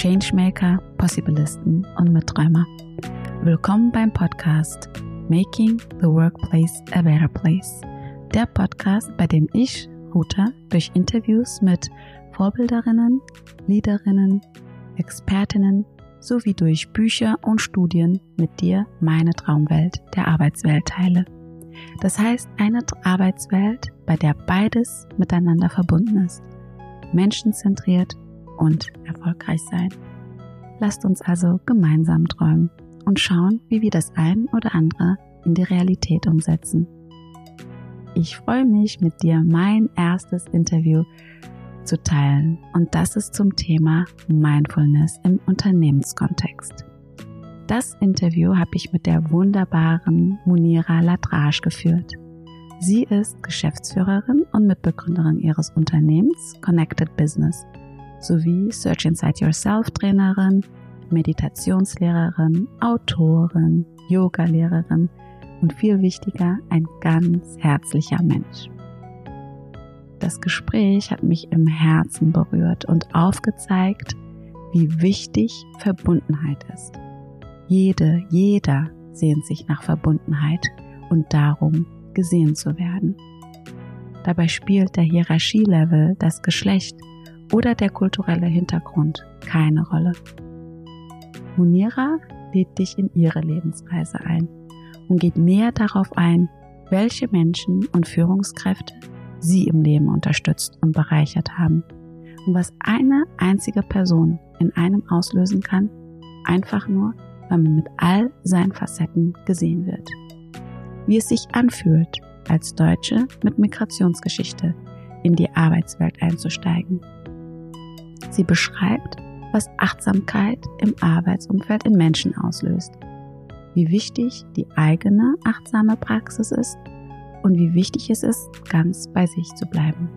Changemaker, Possibilisten und Mitträumer. Willkommen beim Podcast Making the Workplace a Better Place. Der Podcast, bei dem ich, Ruta, durch Interviews mit Vorbilderinnen, Leaderinnen, Expertinnen sowie durch Bücher und Studien mit dir meine Traumwelt der Arbeitswelt teile. Das heißt eine Arbeitswelt, bei der beides miteinander verbunden ist. Menschenzentriert und erfolgreich sein. Lasst uns also gemeinsam träumen und schauen, wie wir das ein oder andere in die Realität umsetzen. Ich freue mich, mit dir mein erstes Interview zu teilen und das ist zum Thema Mindfulness im Unternehmenskontext. Das Interview habe ich mit der wunderbaren Munira Ladrage geführt. Sie ist Geschäftsführerin und Mitbegründerin ihres Unternehmens Connected Business sowie Search Inside Yourself Trainerin, Meditationslehrerin, Autorin, Yoga-Lehrerin und viel wichtiger, ein ganz herzlicher Mensch. Das Gespräch hat mich im Herzen berührt und aufgezeigt, wie wichtig Verbundenheit ist. Jede, jeder sehnt sich nach Verbundenheit und darum, gesehen zu werden. Dabei spielt der Hierarchielevel, das Geschlecht oder der kulturelle Hintergrund keine Rolle. Munira lädt dich in ihre Lebensreise ein und geht näher darauf ein, welche Menschen und Führungskräfte sie im Leben unterstützt und bereichert haben und was eine einzige Person in einem auslösen kann, einfach nur, weil man mit all seinen Facetten gesehen wird. Wie es sich anfühlt, als Deutsche mit Migrationsgeschichte in die Arbeitswelt einzusteigen Sie beschreibt, was Achtsamkeit im Arbeitsumfeld in Menschen auslöst, wie wichtig die eigene achtsame Praxis ist und wie wichtig es ist, ganz bei sich zu bleiben.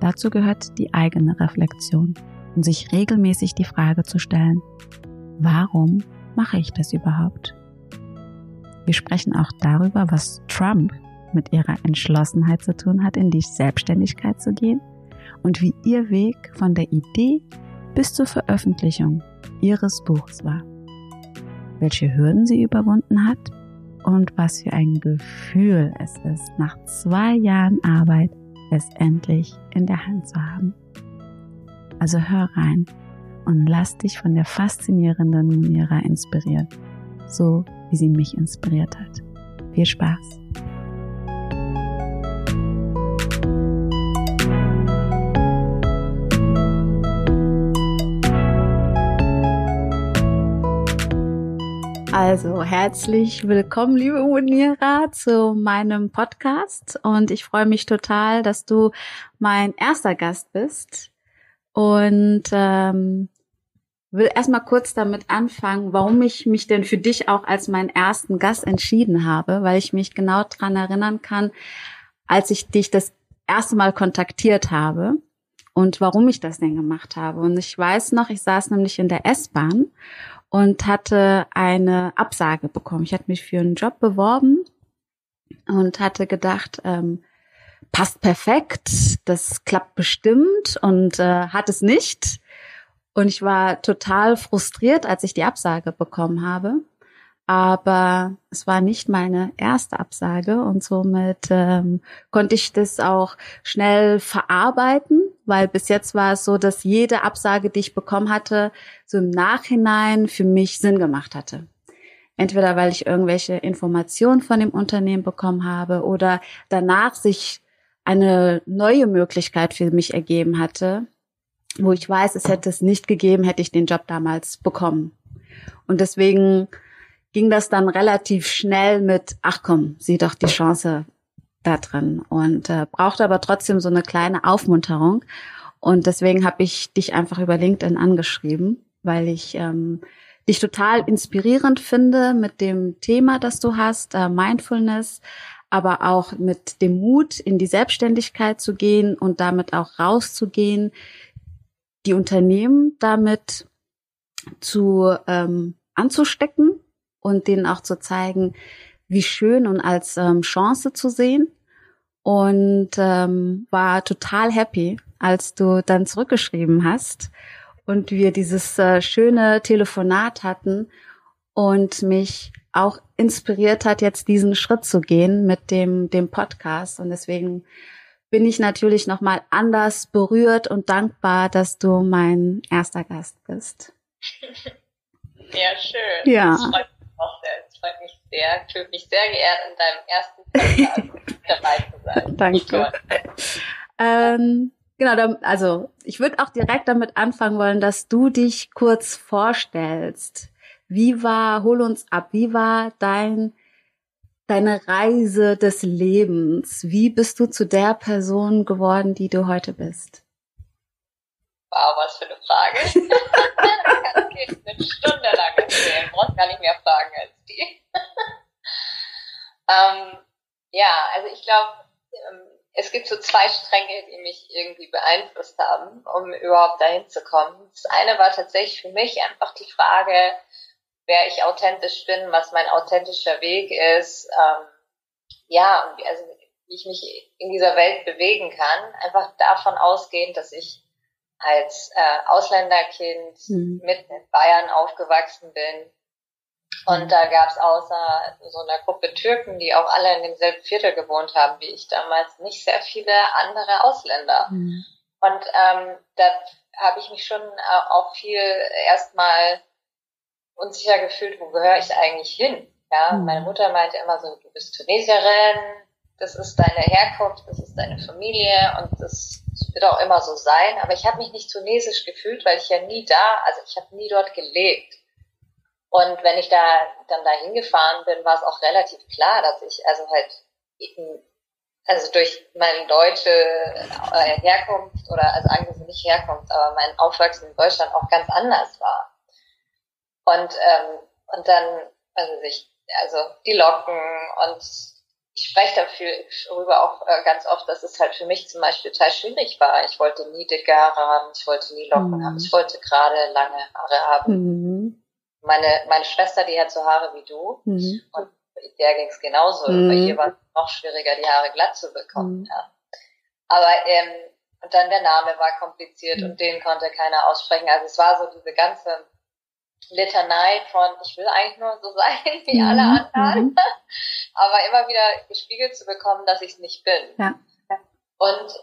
Dazu gehört die eigene Reflexion und sich regelmäßig die Frage zu stellen, warum mache ich das überhaupt? Wir sprechen auch darüber, was Trump mit ihrer Entschlossenheit zu tun hat, in die Selbstständigkeit zu gehen und wie ihr Weg von der Idee bis zur Veröffentlichung ihres Buchs war. Welche Hürden sie überwunden hat und was für ein Gefühl es ist, nach zwei Jahren Arbeit es endlich in der Hand zu haben. Also hör rein und lass dich von der faszinierenden Munira inspirieren, so wie sie mich inspiriert hat. Viel Spaß! Also herzlich willkommen, liebe Munira, zu meinem Podcast und ich freue mich total, dass du mein erster Gast bist und ähm, will erstmal kurz damit anfangen, warum ich mich denn für dich auch als meinen ersten Gast entschieden habe, weil ich mich genau dran erinnern kann, als ich dich das erste Mal kontaktiert habe und warum ich das denn gemacht habe. Und ich weiß noch, ich saß nämlich in der S-Bahn und hatte eine Absage bekommen. Ich hatte mich für einen Job beworben und hatte gedacht, ähm, passt perfekt, das klappt bestimmt und äh, hat es nicht. Und ich war total frustriert, als ich die Absage bekommen habe. Aber es war nicht meine erste Absage und somit ähm, konnte ich das auch schnell verarbeiten weil bis jetzt war es so, dass jede Absage, die ich bekommen hatte, so im Nachhinein für mich Sinn gemacht hatte. Entweder weil ich irgendwelche Informationen von dem Unternehmen bekommen habe oder danach sich eine neue Möglichkeit für mich ergeben hatte, wo ich weiß, es hätte es nicht gegeben, hätte ich den Job damals bekommen. Und deswegen ging das dann relativ schnell mit, ach komm, sieh doch die Chance da drin und äh, brauchte aber trotzdem so eine kleine Aufmunterung. Und deswegen habe ich dich einfach über LinkedIn angeschrieben, weil ich ähm, dich total inspirierend finde mit dem Thema, das du hast, äh, Mindfulness, aber auch mit dem Mut, in die Selbstständigkeit zu gehen und damit auch rauszugehen, die Unternehmen damit zu ähm, anzustecken und denen auch zu zeigen, wie schön und als ähm, Chance zu sehen und ähm, war total happy, als du dann zurückgeschrieben hast und wir dieses äh, schöne Telefonat hatten und mich auch inspiriert hat, jetzt diesen Schritt zu gehen mit dem, dem Podcast. Und deswegen bin ich natürlich nochmal anders berührt und dankbar, dass du mein erster Gast bist. Ja, schön. Ja. Das freut mich auch sehr. Das freut mich sehr. Ich fühle mich sehr geehrt, in deinem ersten Podcast dabei zu sein. Danke. Ähm, genau, also ich würde auch direkt damit anfangen wollen, dass du dich kurz vorstellst. Wie war, hol uns ab, wie war dein, deine Reise des Lebens? Wie bist du zu der Person geworden, die du heute bist? Wow, was für eine Frage. das kann ich eine Stunde lang erzählen. Brauchst gar nicht mehr Fragen als die. ähm, ja, also ich glaube, ähm, es gibt so zwei Stränge, die mich irgendwie beeinflusst haben, um überhaupt dahin zu kommen. Das eine war tatsächlich für mich einfach die Frage, wer ich authentisch bin, was mein authentischer Weg ist, ähm, ja, also wie ich mich in dieser Welt bewegen kann, einfach davon ausgehend, dass ich als äh, Ausländerkind mhm. mitten in Bayern aufgewachsen bin. Und da gab es außer so einer Gruppe Türken, die auch alle in demselben Viertel gewohnt haben wie ich damals, nicht sehr viele andere Ausländer. Mhm. Und ähm, da habe ich mich schon auch viel erstmal unsicher gefühlt, wo gehöre ich eigentlich hin? Ja, mhm. meine Mutter meinte immer so, du bist Tunesierin, das ist deine Herkunft, das ist deine Familie und das wird auch immer so sein. Aber ich habe mich nicht tunesisch gefühlt, weil ich ja nie da, also ich habe nie dort gelebt. Und wenn ich da dann da hingefahren bin, war es auch relativ klar, dass ich also halt also durch meine deutsche äh, Herkunft oder also eigentlich nicht Herkunft, aber mein Aufwachsen in Deutschland auch ganz anders war. Und, ähm, und dann, also ich, also die Locken und ich spreche dafür darüber auch äh, ganz oft, dass es halt für mich zum Beispiel total schwierig war. Ich wollte nie dicke Haare haben, ich wollte nie Locken mhm. haben, ich wollte gerade lange Haare haben. Mhm. Meine, meine Schwester, die hat so Haare wie du mhm. und der ging es genauso. Mhm. Bei ihr war es noch schwieriger, die Haare glatt zu bekommen. Mhm. Ja. Aber ähm, und dann der Name war kompliziert mhm. und den konnte keiner aussprechen. Also es war so diese ganze Litanei von, ich will eigentlich nur so sein wie mhm. alle anderen, mhm. aber immer wieder gespiegelt zu bekommen, dass ich es nicht bin. Ja. Und,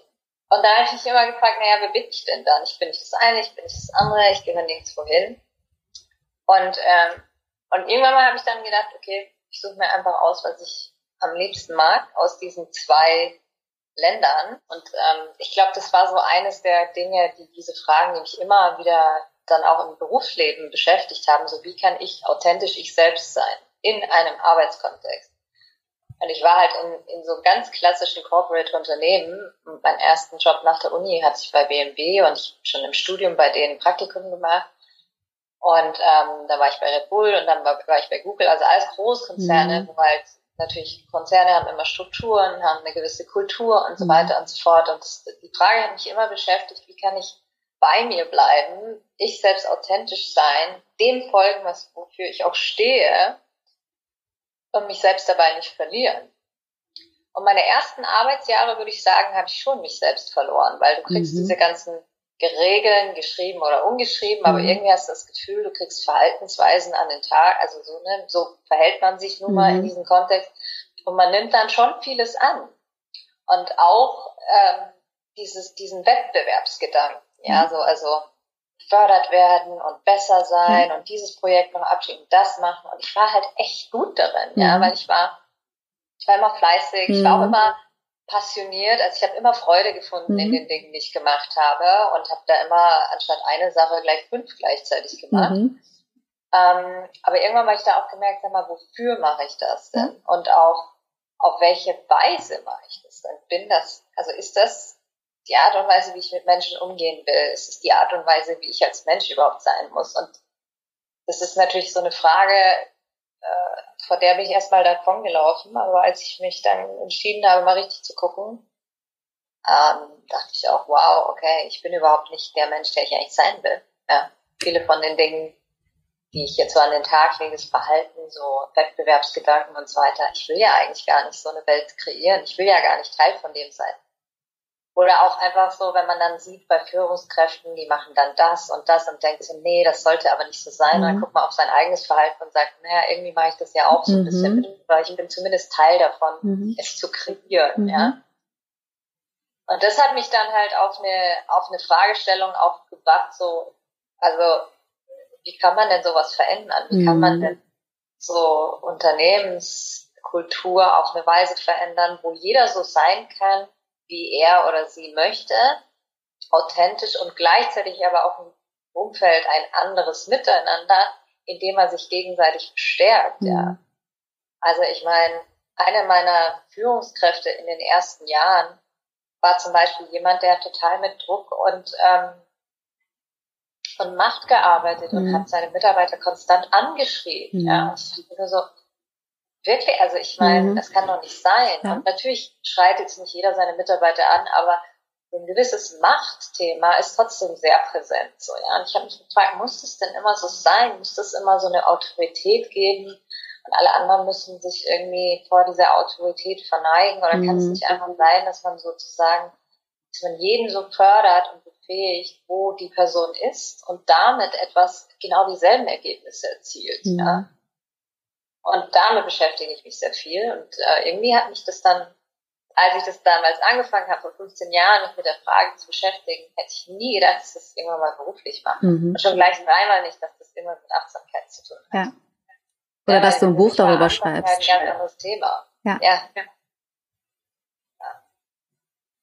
und da habe ich mich immer gefragt, naja, wer bin ich denn dann? Ich bin nicht das eine, ich bin nicht das andere, ich gehöre nirgendwo hin. Und, ähm, und irgendwann mal habe ich dann gedacht, okay, ich suche mir einfach aus, was ich am liebsten mag, aus diesen zwei Ländern. Und ähm, ich glaube, das war so eines der Dinge, die diese Fragen, die mich immer wieder dann auch im Berufsleben beschäftigt haben, so wie kann ich authentisch ich selbst sein in einem Arbeitskontext. Und ich war halt in, in so ganz klassischen Corporate-Unternehmen. Mein ersten Job nach der Uni hatte ich bei BMW und ich schon im Studium bei denen Praktikum gemacht. Und ähm, da war ich bei Red Bull und dann war, war ich bei Google, also alles Großkonzerne, mhm. wo halt natürlich Konzerne haben immer Strukturen, haben eine gewisse Kultur und so mhm. weiter und so fort. Und das, die Frage hat mich immer beschäftigt, wie kann ich bei mir bleiben, ich selbst authentisch sein, dem folgen, was, wofür ich auch stehe und mich selbst dabei nicht verlieren. Und meine ersten Arbeitsjahre, würde ich sagen, habe ich schon mich selbst verloren, weil du kriegst mhm. diese ganzen Regeln, geschrieben oder ungeschrieben, mhm. aber irgendwie hast du das Gefühl, du kriegst Verhaltensweisen an den Tag, also so, ne, so verhält man sich nun mal mhm. in diesem Kontext und man nimmt dann schon vieles an. Und auch ähm, dieses, diesen Wettbewerbsgedanken. Ja, mhm. so, also gefördert werden und besser sein mhm. und dieses Projekt noch abschieben, das machen. Und ich war halt echt gut darin, mhm. ja, weil ich war, ich war immer fleißig, mhm. ich war auch mhm. immer passioniert, also ich habe immer Freude gefunden in mhm. den Dingen, die ich gemacht habe und habe da immer anstatt eine Sache gleich fünf gleichzeitig gemacht. Ähm, aber irgendwann habe ich da auch gemerkt, sag mal, wofür mache ich das denn? Und auch auf welche Weise mache ich das denn? Bin das, also ist das die Art und Weise, wie ich mit Menschen umgehen will. Es ist die Art und Weise, wie ich als Mensch überhaupt sein muss. Und das ist natürlich so eine Frage, äh, vor der bin ich erstmal davon gelaufen. Aber als ich mich dann entschieden habe, mal richtig zu gucken, ähm, dachte ich auch, wow, okay, ich bin überhaupt nicht der Mensch, der ich eigentlich sein will. Ja, viele von den Dingen, die ich jetzt so an den Tag lege, das Verhalten, so Wettbewerbsgedanken und so weiter. Ich will ja eigentlich gar nicht so eine Welt kreieren. Ich will ja gar nicht Teil von dem sein. Oder auch einfach so, wenn man dann sieht bei Führungskräften, die machen dann das und das und denkt so, nee, das sollte aber nicht so sein. Mhm. Und dann mhm. guckt man auf sein eigenes Verhalten und sagt, naja, irgendwie mache ich das ja auch so ein bisschen mhm. mit, weil ich bin zumindest Teil davon, mhm. es zu kreieren, ja. Mhm. Und das hat mich dann halt auf eine, auf eine Fragestellung auch gebracht, so, also, wie kann man denn sowas verändern? Wie kann man denn so Unternehmenskultur auf eine Weise verändern, wo jeder so sein kann, wie er oder sie möchte, authentisch und gleichzeitig aber auch im Umfeld ein anderes Miteinander, indem man sich gegenseitig bestärkt. Mhm. Ja. Also ich meine, eine meiner Führungskräfte in den ersten Jahren war zum Beispiel jemand, der total mit Druck und ähm, und Macht gearbeitet mhm. und hat seine Mitarbeiter konstant angeschrieben. Mhm. Ja, und ich dachte so, Wirklich, also ich meine, mhm. das kann doch nicht sein. Ja. Und natürlich schreit jetzt nicht jeder seine Mitarbeiter an, aber ein gewisses Machtthema ist trotzdem sehr präsent. So, ja. Und ich habe mich gefragt, muss das denn immer so sein? Muss das immer so eine Autorität geben? Und alle anderen müssen sich irgendwie vor dieser Autorität verneigen? Oder mhm. kann es mhm. nicht einfach sein, dass man sozusagen, dass man jeden so fördert und befähigt, wo die Person ist und damit etwas genau dieselben Ergebnisse erzielt? Mhm. Ja? Und damit beschäftige ich mich sehr viel. Und äh, irgendwie hat mich das dann, als ich das damals angefangen habe, vor 15 Jahren, mich mit der Frage zu beschäftigen, hätte ich nie gedacht, dass ich das irgendwann mal beruflich mache. Mhm. Und schon gleich dreimal nicht, dass das immer mit Achtsamkeit zu tun hat. Ja. Oder ja, dass du ein Buch darüber schreibst. Ein ganz anderes Thema. Ja. ja. ja.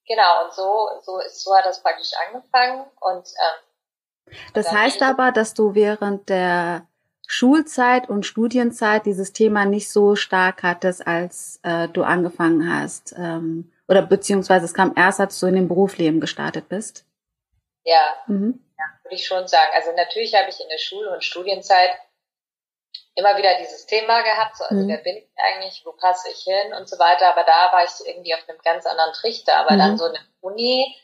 Genau, und so, so, ist, so hat das praktisch angefangen. Und ähm, das heißt aber, dass du während der Schulzeit und Studienzeit dieses Thema nicht so stark hattest, als äh, du angefangen hast? Ähm, oder beziehungsweise es kam erst, als du in dem Berufsleben gestartet bist? Ja, mhm. ja würde ich schon sagen. Also natürlich habe ich in der Schul- und Studienzeit immer wieder dieses Thema gehabt, so, also mhm. wer bin ich eigentlich, wo passe ich hin und so weiter, aber da war ich irgendwie auf einem ganz anderen Trichter, aber mhm. dann so eine Uni,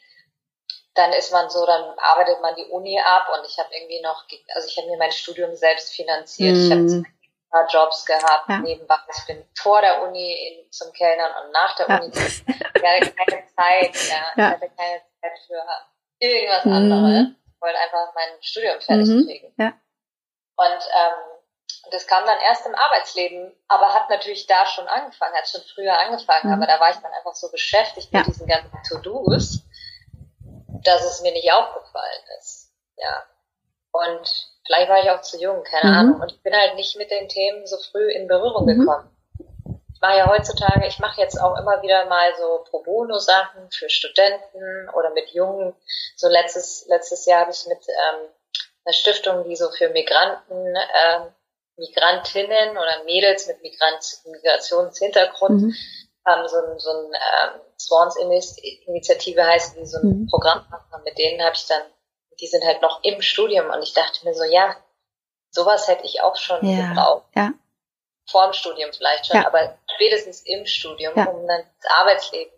dann ist man so, dann arbeitet man die Uni ab und ich habe irgendwie noch, also ich habe mir mein Studium selbst finanziert. Mm. Ich habe mhm. zwei Jobs gehabt ja. nebenbei. Ich bin vor der Uni in, zum Kellnern und nach der ja. Uni. Ich hatte keine Zeit, ja. ja. Ich hatte keine Zeit für irgendwas mm. anderes. Ich wollte einfach mein Studium fertig mm kriegen. Ja. Und ähm, das kam dann erst im Arbeitsleben, aber hat natürlich da schon angefangen, hat schon früher angefangen, mhm. aber da war ich dann einfach so beschäftigt mit diesen ganzen To-Dos dass es mir nicht aufgefallen ist. Ja. Und vielleicht war ich auch zu jung, keine mhm. Ahnung. Und ich bin halt nicht mit den Themen so früh in Berührung mhm. gekommen. Ich mache ja heutzutage, ich mache jetzt auch immer wieder mal so Pro Bono Sachen für Studenten oder mit Jungen. So letztes, letztes Jahr habe ich mit ähm, einer Stiftung, die so für Migranten, ähm, Migrantinnen oder Mädels mit Migrant Migrationshintergrund mhm ähm, so ein, so ein ähm, Swans-Initiative heißt die, so ein mhm. Programm mit denen habe ich dann, die sind halt noch im Studium und ich dachte mir so, ja, sowas hätte ich auch schon ja. gebraucht. Ja. Vor dem Studium vielleicht schon, ja. aber spätestens im Studium, ja. um dann ins Arbeitsleben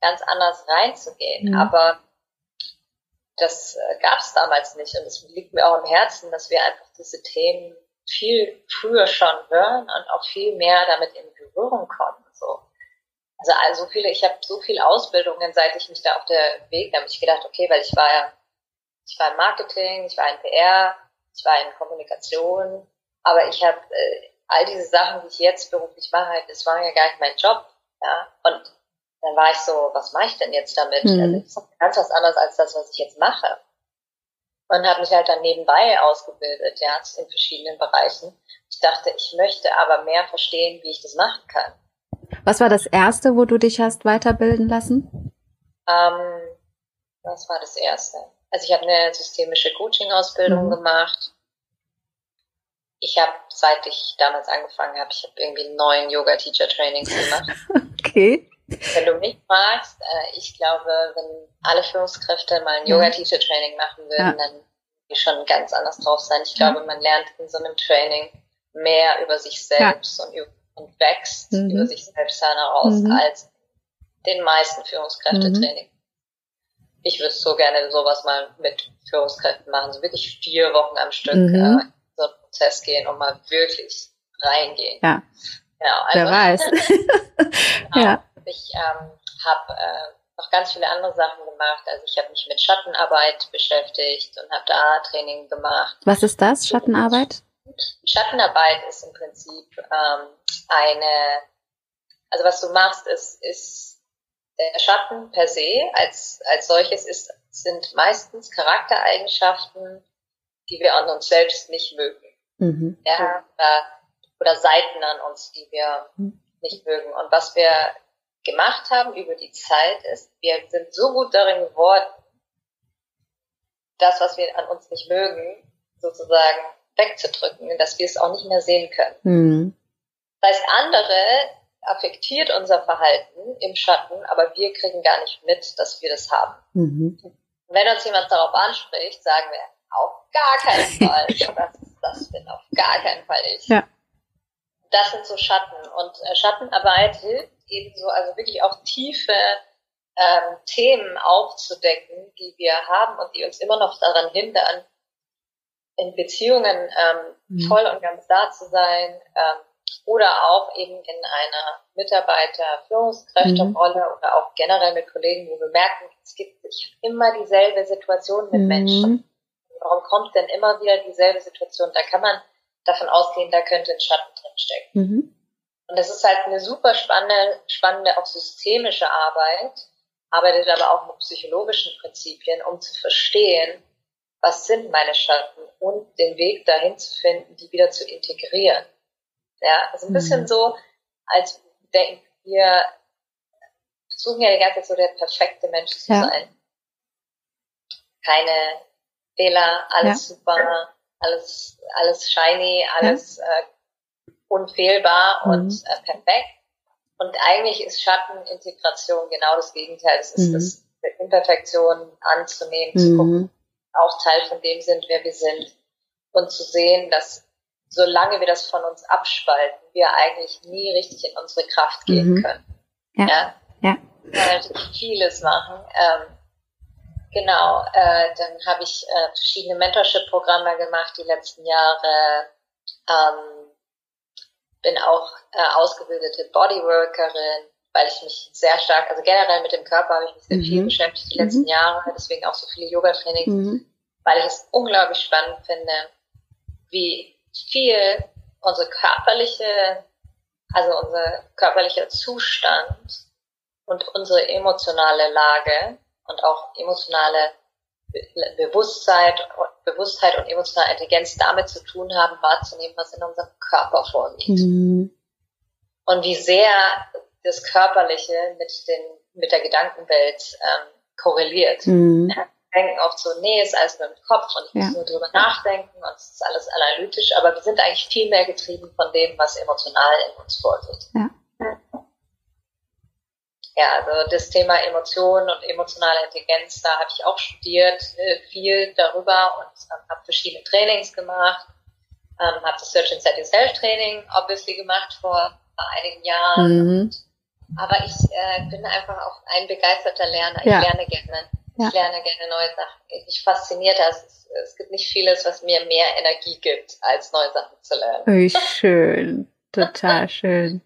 ganz anders reinzugehen. Mhm. Aber das äh, gab es damals nicht und es liegt mir auch im Herzen, dass wir einfach diese Themen viel früher schon hören und auch viel mehr damit in Berührung kommen. So. Also, also viele, ich habe so viele Ausbildungen, seit ich mich da auf der Weg, da habe ich gedacht, okay, weil ich war ja, ich war im Marketing, ich war in PR, ich war in Kommunikation, aber ich habe äh, all diese Sachen, die ich jetzt beruflich mache, das war ja gar nicht mein Job, ja. Und dann war ich so, was mache ich denn jetzt damit? Mhm. Also das ist ganz was anderes als das, was ich jetzt mache. Und habe mich halt dann nebenbei ausgebildet, ja, in verschiedenen Bereichen. Ich dachte, ich möchte aber mehr verstehen, wie ich das machen kann. Was war das erste, wo du dich hast weiterbilden lassen? Ähm, was war das erste? Also ich habe eine systemische Coaching-Ausbildung mhm. gemacht. Ich habe, seit ich damals angefangen habe, ich habe irgendwie neun Yoga-Teacher-Trainings gemacht. okay. Wenn du mich fragst, äh, ich glaube, wenn alle Führungskräfte mal ein Yoga-Teacher-Training machen würden, ja. dann die schon ganz anders drauf sein. Ich glaube, man lernt in so einem Training mehr über sich selbst ja. und über und wächst mhm. über sich selbst heraus mhm. als den meisten Führungskräftetraining. Mhm. Ich würde so gerne sowas mal mit Führungskräften machen, so wirklich vier Wochen am Stück mhm. äh, in so einen Prozess gehen und mal wirklich reingehen. Ja. Genau, also, Wer weiß. genau. Ja. Ich ähm, habe äh, noch ganz viele andere Sachen gemacht. Also ich habe mich mit Schattenarbeit beschäftigt und habe da Training gemacht. Was ist das, Schattenarbeit? Schattenarbeit ist im Prinzip ähm, eine, also was du machst, ist, ist der Schatten per se als, als solches ist, sind meistens Charaktereigenschaften, die wir an uns selbst nicht mögen. Mhm. Ja, oder, oder Seiten an uns, die wir mhm. nicht mögen. Und was wir gemacht haben über die Zeit ist, wir sind so gut darin geworden, das, was wir an uns nicht mögen, sozusagen wegzudrücken, dass wir es auch nicht mehr sehen können. Mhm. Das heißt, andere affektiert unser Verhalten im Schatten, aber wir kriegen gar nicht mit, dass wir das haben. Mhm. Wenn uns jemand darauf anspricht, sagen wir, auf gar keinen Fall, das, das bin auf gar keinen Fall ich. Ja. Das sind so Schatten und äh, Schattenarbeit hilft ebenso, also wirklich auch tiefe ähm, Themen aufzudecken, die wir haben und die uns immer noch daran hindern, in Beziehungen ähm, mhm. voll und ganz da zu sein, ähm, oder auch eben in einer Mitarbeiter-Führungskräfterolle mhm. oder auch generell mit Kollegen, wo wir merken, es gibt ich habe immer dieselbe Situation mit mhm. Menschen. Warum kommt denn immer wieder dieselbe Situation? Da kann man davon ausgehen, da könnte ein Schatten drinstecken. Mhm. Und das ist halt eine super spannende, spannende, auch systemische Arbeit, arbeitet aber auch mit psychologischen Prinzipien, um zu verstehen, was sind meine Schatten und den Weg dahin zu finden, die wieder zu integrieren. Ja, also ein bisschen mhm. so, als denken wir, versuchen ja die ganze Zeit so der perfekte Mensch zu ja. sein. Keine Fehler, alles ja. super, alles, alles shiny, alles ja. äh, unfehlbar mhm. und äh, perfekt. Und eigentlich ist Schattenintegration genau das Gegenteil. Es ist mhm. das Imperfektion anzunehmen, zu gucken, mhm. Auch Teil von dem sind, wer wir sind und zu sehen, dass solange wir das von uns abspalten, wir eigentlich nie richtig in unsere Kraft gehen mhm. können. Ja. ja. ja. Natürlich vieles machen. Ähm, genau, äh, dann habe ich äh, verschiedene Mentorship-Programme gemacht die letzten Jahre. Ähm, bin auch äh, ausgebildete Bodyworkerin, weil ich mich sehr stark, also generell mit dem Körper habe ich mich sehr mhm. viel beschäftigt die letzten mhm. Jahre, deswegen auch so viele Yoga-Trainings, mhm. weil ich es unglaublich spannend finde, wie viel unsere körperliche, also unser körperlicher Zustand und unsere emotionale Lage und auch emotionale Bewusstsein, Bewusstheit und emotionale Intelligenz damit zu tun haben, wahrzunehmen, was in unserem Körper vorgeht. Mhm. Und wie sehr das Körperliche mit den, mit der Gedankenwelt ähm, korreliert. Mhm. Ja, denken oft so, nee, ist alles nur im Kopf und ich ja. muss nur drüber nachdenken und es ist alles analytisch, aber wir sind eigentlich viel mehr getrieben von dem, was emotional in uns vorgeht. Ja. Ja, also das Thema Emotionen und emotionale Intelligenz, da habe ich auch studiert, äh, viel darüber und ähm, habe verschiedene Trainings gemacht, ähm, habe das Search and Set Yourself Training obviously gemacht vor einigen Jahren. Mhm. Aber ich äh, bin einfach auch ein begeisterter Lerner. Ich ja. lerne gerne. Ja. Ich lerne gerne neue Sachen. Ich fasziniert das. Es, es gibt nicht vieles, was mir mehr Energie gibt, als neue Sachen zu lernen. Wie schön. Total schön.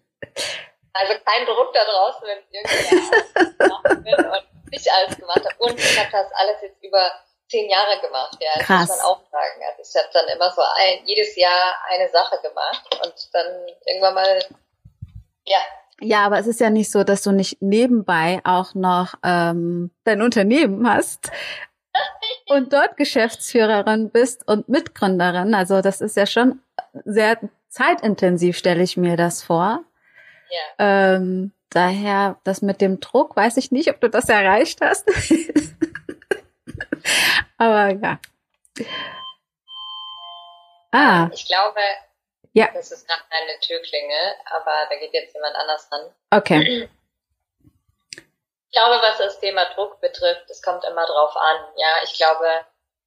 Also kein Druck da draußen, wenn irgendwie machen will und nicht alles gemacht habe. Und ich habe das alles jetzt über zehn Jahre gemacht, ja. Das Krass. muss man auch sagen. Also ich habe dann immer so ein, jedes Jahr eine Sache gemacht und dann irgendwann mal, ja, ja, aber es ist ja nicht so, dass du nicht nebenbei auch noch ähm, dein Unternehmen hast und dort Geschäftsführerin bist und Mitgründerin. Also das ist ja schon sehr zeitintensiv, stelle ich mir das vor. Ja. Ähm, daher, das mit dem Druck, weiß ich nicht, ob du das erreicht hast. aber ja. Ah. Ich glaube, ja. Das ist gerade eine Türklingel, aber da geht jetzt jemand anders ran. Okay. Ich glaube, was das Thema Druck betrifft, es kommt immer drauf an. Ja, ich glaube,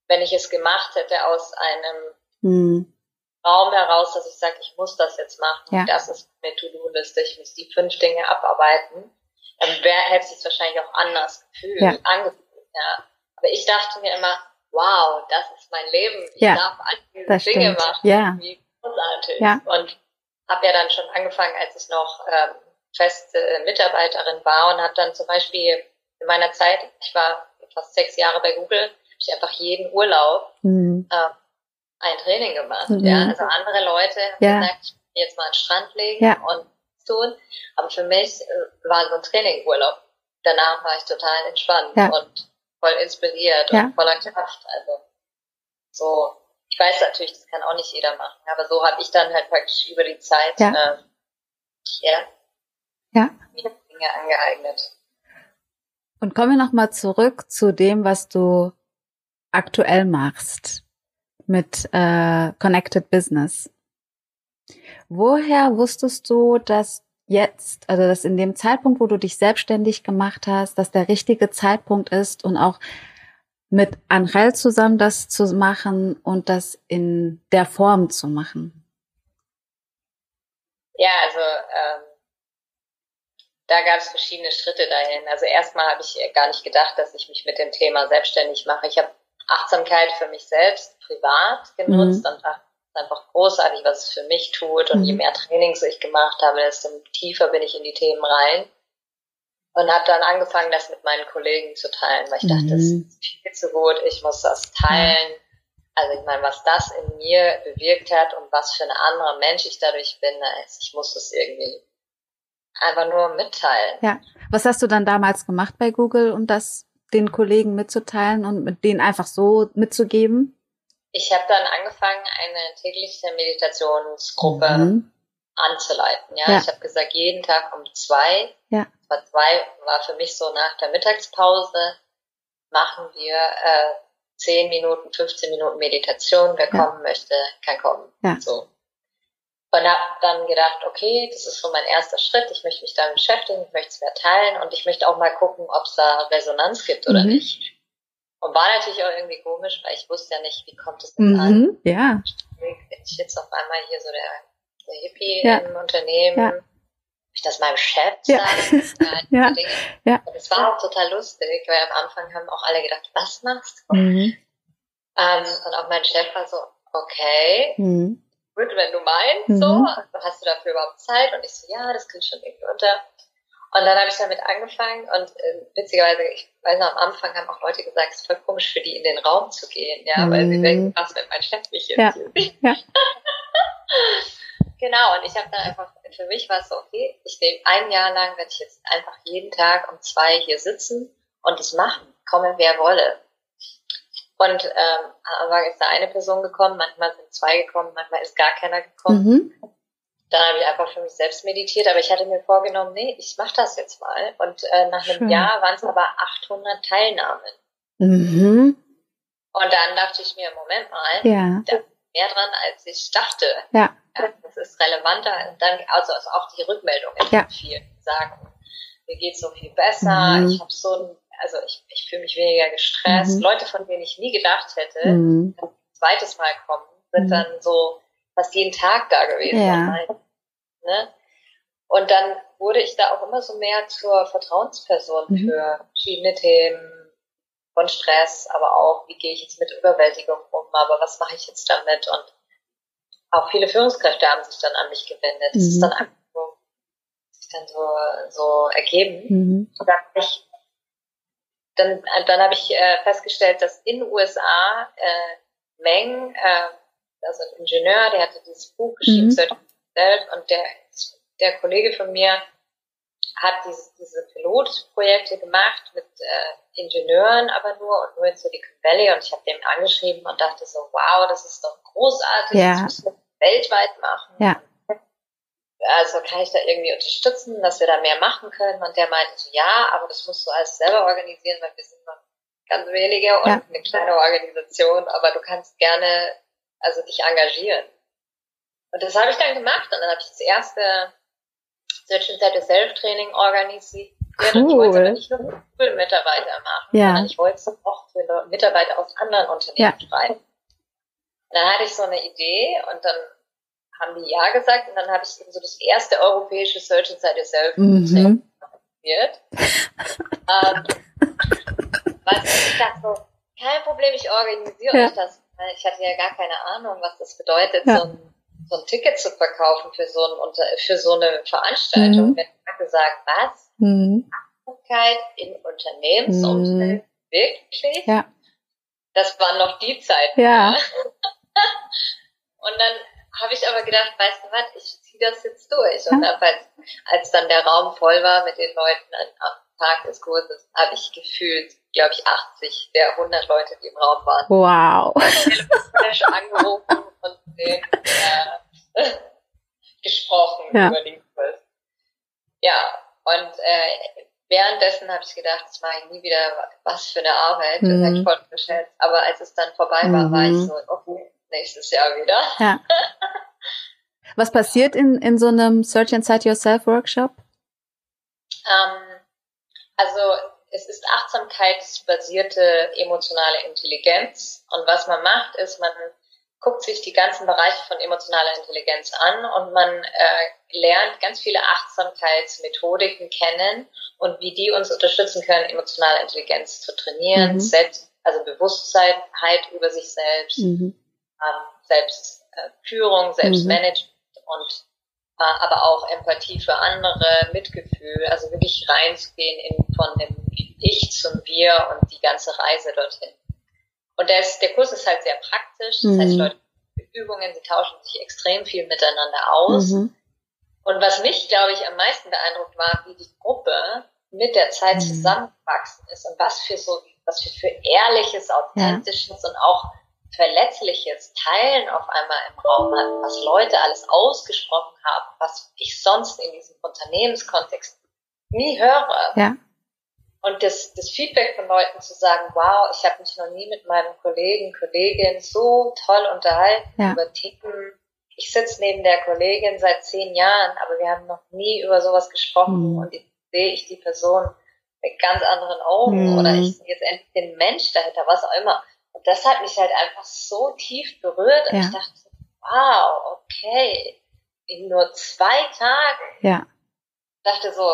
wenn ich es gemacht hätte aus einem hm. Raum heraus, dass ich sage, ich muss das jetzt machen, ja. das ist meine To-Do-Liste, ich muss die fünf Dinge abarbeiten, dann hätte ich es wahrscheinlich auch anders gefühlt, ja. angefühlt. Ja. Aber ich dachte mir immer, wow, das ist mein Leben, ich ja, darf all diese Dinge stimmt. machen. Ja. Wie großartig. Ja. Und habe ja dann schon angefangen, als ich noch ähm, feste Mitarbeiterin war und habe dann zum Beispiel in meiner Zeit, ich war fast sechs Jahre bei Google, habe ich einfach jeden Urlaub mhm. äh, ein Training gemacht. Mhm. Ja, also andere Leute haben ja. gesagt, ich will jetzt mal an den Strand legen ja. und tun. Aber für mich äh, war so ein Training Urlaub. Danach war ich total entspannt ja. und voll inspiriert und voller Kraft. Also so, ich weiß natürlich, das kann auch nicht jeder machen, aber so habe ich dann halt praktisch über die Zeit ja, äh, ja, ja. Dinge angeeignet. Und kommen wir nochmal zurück zu dem, was du aktuell machst mit äh, Connected Business. Woher wusstest du, dass jetzt, also dass in dem Zeitpunkt, wo du dich selbstständig gemacht hast, dass der richtige Zeitpunkt ist und auch mit Angel zusammen das zu machen und das in der Form zu machen? Ja, also ähm, da gab es verschiedene Schritte dahin. Also erstmal habe ich gar nicht gedacht, dass ich mich mit dem Thema selbstständig mache. Ich habe Achtsamkeit für mich selbst privat genutzt mhm. und dachte, einfach großartig, was es für mich tut. Und mhm. je mehr Trainings ich gemacht habe, desto tiefer bin ich in die Themen rein. Und habe dann angefangen, das mit meinen Kollegen zu teilen, weil ich dachte, das mhm. ist viel zu gut, ich muss das teilen. Also ich meine, was das in mir bewirkt hat und was für ein anderer Mensch ich dadurch bin, ich muss das irgendwie einfach nur mitteilen. Ja. Was hast du dann damals gemacht bei Google, um das den Kollegen mitzuteilen und mit denen einfach so mitzugeben? Ich habe dann angefangen, eine tägliche Meditationsgruppe mhm. Anzuleiten. Ja, ja. ich habe gesagt, jeden Tag um zwei. Ja. War zwei war für mich so nach der Mittagspause machen wir äh, 10 Minuten, 15 Minuten Meditation. Wer ja. kommen möchte, kann kommen. Ja. So. Und habe dann gedacht, okay, das ist so mein erster Schritt. Ich möchte mich damit beschäftigen, ich möchte es mehr teilen und ich möchte auch mal gucken, ob es da Resonanz gibt oder mhm. nicht. Und war natürlich auch irgendwie komisch, weil ich wusste ja nicht, wie kommt es denn mhm. an. Ja. Bin ich jetzt auf einmal hier so der, der Hippie ja. im Unternehmen. Ja. Ich das meinem Chef sagen? Ja. ja. ja. Und es war auch total lustig, weil am Anfang haben auch alle gedacht, was machst du? Mhm. Ähm, und auch mein Chef war so, okay. Mhm gut, wenn du meinst, mhm. so, hast du dafür überhaupt Zeit? Und ich so, ja, das krieg ich schon irgendwie unter. Und dann habe ich damit angefangen und äh, witzigerweise, ich weiß noch, am Anfang haben auch Leute gesagt, es ist voll komisch für die in den Raum zu gehen, ja, mhm. weil sie denken, was, wenn mein Chef mich jetzt ja. ja. genau, und ich habe dann einfach, für mich war es so, okay, ich nehme ein Jahr lang, werde ich jetzt einfach jeden Tag um zwei hier sitzen und es machen, komme wer wolle. Und ähm, aber ist da eine Person gekommen, manchmal sind zwei gekommen, manchmal ist gar keiner gekommen. Mhm. Dann habe ich einfach für mich selbst meditiert, aber ich hatte mir vorgenommen, nee, ich mache das jetzt mal. Und äh, nach einem Schön. Jahr waren es aber 800 Teilnahmen. Mhm. Und dann dachte ich mir, Moment mal, ja. da mehr dran, als ich dachte. Ja. ja das ist relevanter. Und dann, also, also auch die Rückmeldungen ja. viel sagen, mir geht's so viel besser, mhm. ich habe so ein also ich, ich fühle mich weniger gestresst. Mhm. Leute, von denen ich nie gedacht hätte, mhm. ein zweites Mal kommen, sind mhm. dann so fast jeden Tag da gewesen. Ja. Ne? Und dann wurde ich da auch immer so mehr zur Vertrauensperson mhm. für verschiedene Themen von Stress, aber auch, wie gehe ich jetzt mit Überwältigung um, aber was mache ich jetzt damit? Und auch viele Führungskräfte haben sich dann an mich gewendet. Das ist mhm. dann einfach so, dann so, so ergeben. Mhm. Und dann habe ich dann, dann habe ich äh, festgestellt, dass in den USA äh, Meng, äh, also ein Ingenieur, der hatte dieses Buch geschrieben, mhm. und der, der Kollege von mir hat diese, diese Pilotprojekte gemacht mit äh, Ingenieuren aber nur und nur in Silicon Valley und ich habe dem angeschrieben und dachte so, wow, das ist doch großartig, ja. das müssen wir weltweit machen. Ja also kann ich da irgendwie unterstützen, dass wir da mehr machen können? Und der meinte so, ja, aber das musst du alles selber organisieren, weil wir sind noch ganz wenige und ja. eine kleine Organisation, aber du kannst gerne also dich engagieren. Und das habe ich dann gemacht und dann habe ich das erste Search Inside Self Training organisiert. Cool. Und ich wollte aber nicht nur für Mitarbeiter machen, ja. sondern ich wollte es auch für Mitarbeiter aus anderen Unternehmen ja. schreiben. Und dann hatte ich so eine Idee und dann haben die Ja gesagt und dann habe ich eben so das erste europäische Search Inside Yourself mhm. organisiert. ähm, was, ich dachte so, kein Problem, ich organisiere ja. euch das. Ich hatte ja gar keine Ahnung, was das bedeutet, ja. so, ein, so ein Ticket zu verkaufen für so, ein, für so eine Veranstaltung. Mhm. Wenn Leute sagen, was? Mhm. Achtsamkeit in Unternehmensumfeld, mhm. wirklich? Ja. Das waren noch die Zeiten. Ja. und dann habe ich aber gedacht, weißt du was, ich ziehe das jetzt durch. Und ja. als, als dann der Raum voll war mit den Leuten am Tag des Kurses, habe ich gefühlt, glaube ich, 80 der 100 Leute, die im Raum waren. Wow. Telefonisch angerufen und denen äh, gesprochen ja. über den Kurs. Ja, und äh, währenddessen habe ich gedacht, das mache ich nie wieder, was für eine Arbeit. Mhm. Das habe ich voll geschätzt. Aber als es dann vorbei war, mhm. war ich mhm. so, okay, nächstes Jahr wieder. Ja. Was passiert in, in so einem Search Inside Yourself Workshop? Ähm, also es ist achtsamkeitsbasierte emotionale Intelligenz. Und was man macht, ist, man guckt sich die ganzen Bereiche von emotionaler Intelligenz an und man äh, lernt ganz viele Achtsamkeitsmethodiken kennen und wie die uns unterstützen können, emotionale Intelligenz zu trainieren, mhm. selbst, also Bewusstsein über sich selbst, mhm. ähm, Selbstführung, äh, Selbstmanagement mhm. und aber auch Empathie für andere, Mitgefühl, also wirklich reinzugehen in von dem Ich zum Wir und die ganze Reise dorthin. Und der, ist, der Kurs ist halt sehr praktisch. Das mhm. heißt, Leute Übungen, sie tauschen sich extrem viel miteinander aus. Mhm. Und was mich, glaube ich, am meisten beeindruckt war, wie die Gruppe mit der Zeit mhm. zusammengewachsen ist und was für so, was für, für ehrliches, authentisches ja. und auch verletzliches Teilen auf einmal im Raum hat, was Leute alles ausgesprochen haben, was ich sonst in diesem Unternehmenskontext nie höre. Ja. Und das, das Feedback von Leuten zu sagen, wow, ich habe mich noch nie mit meinem Kollegen, Kollegin so toll unterhalten ja. über Themen. Ich sitze neben der Kollegin seit zehn Jahren, aber wir haben noch nie über sowas gesprochen mhm. und jetzt sehe ich die Person mit ganz anderen Augen mhm. oder ich sehe jetzt endlich den Mensch dahinter, was auch immer. Und das hat mich halt einfach so tief berührt und ja. ich dachte, wow, okay, in nur zwei Tagen. Ja. Dachte so,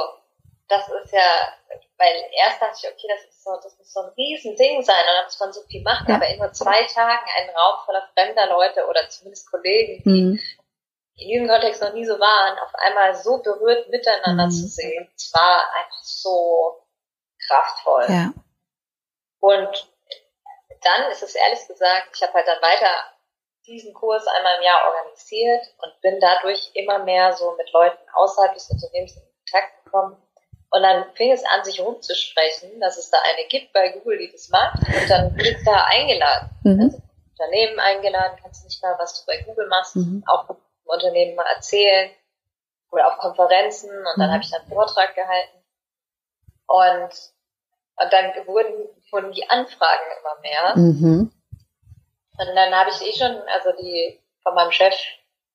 das ist ja weil erst dachte ich, okay, das ist so, das muss so ein Riesending sein und da muss man so viel machen, ja. aber in nur zwei Tagen einen Raum voller fremder Leute oder zumindest Kollegen, die mhm. in diesem Kontext noch nie so waren, auf einmal so berührt miteinander mhm. zu sehen, es war einfach so kraftvoll. Ja. Und dann ist es ehrlich gesagt, ich habe halt dann weiter diesen Kurs einmal im Jahr organisiert und bin dadurch immer mehr so mit Leuten außerhalb des Unternehmens in Kontakt gekommen und dann fing es an, sich rumzusprechen, dass es da eine gibt bei Google, die das macht. Und dann wurde ich da eingeladen. Mhm. Also Unternehmen eingeladen, kannst du nicht mal, was du bei Google machst, mhm. auch im Unternehmen mal erzählen. Oder auf Konferenzen. Und dann mhm. habe ich dann einen Vortrag gehalten. Und, und dann wurden, wurden die Anfragen immer mehr. Mhm. Und dann habe ich eh schon, also die von meinem Chef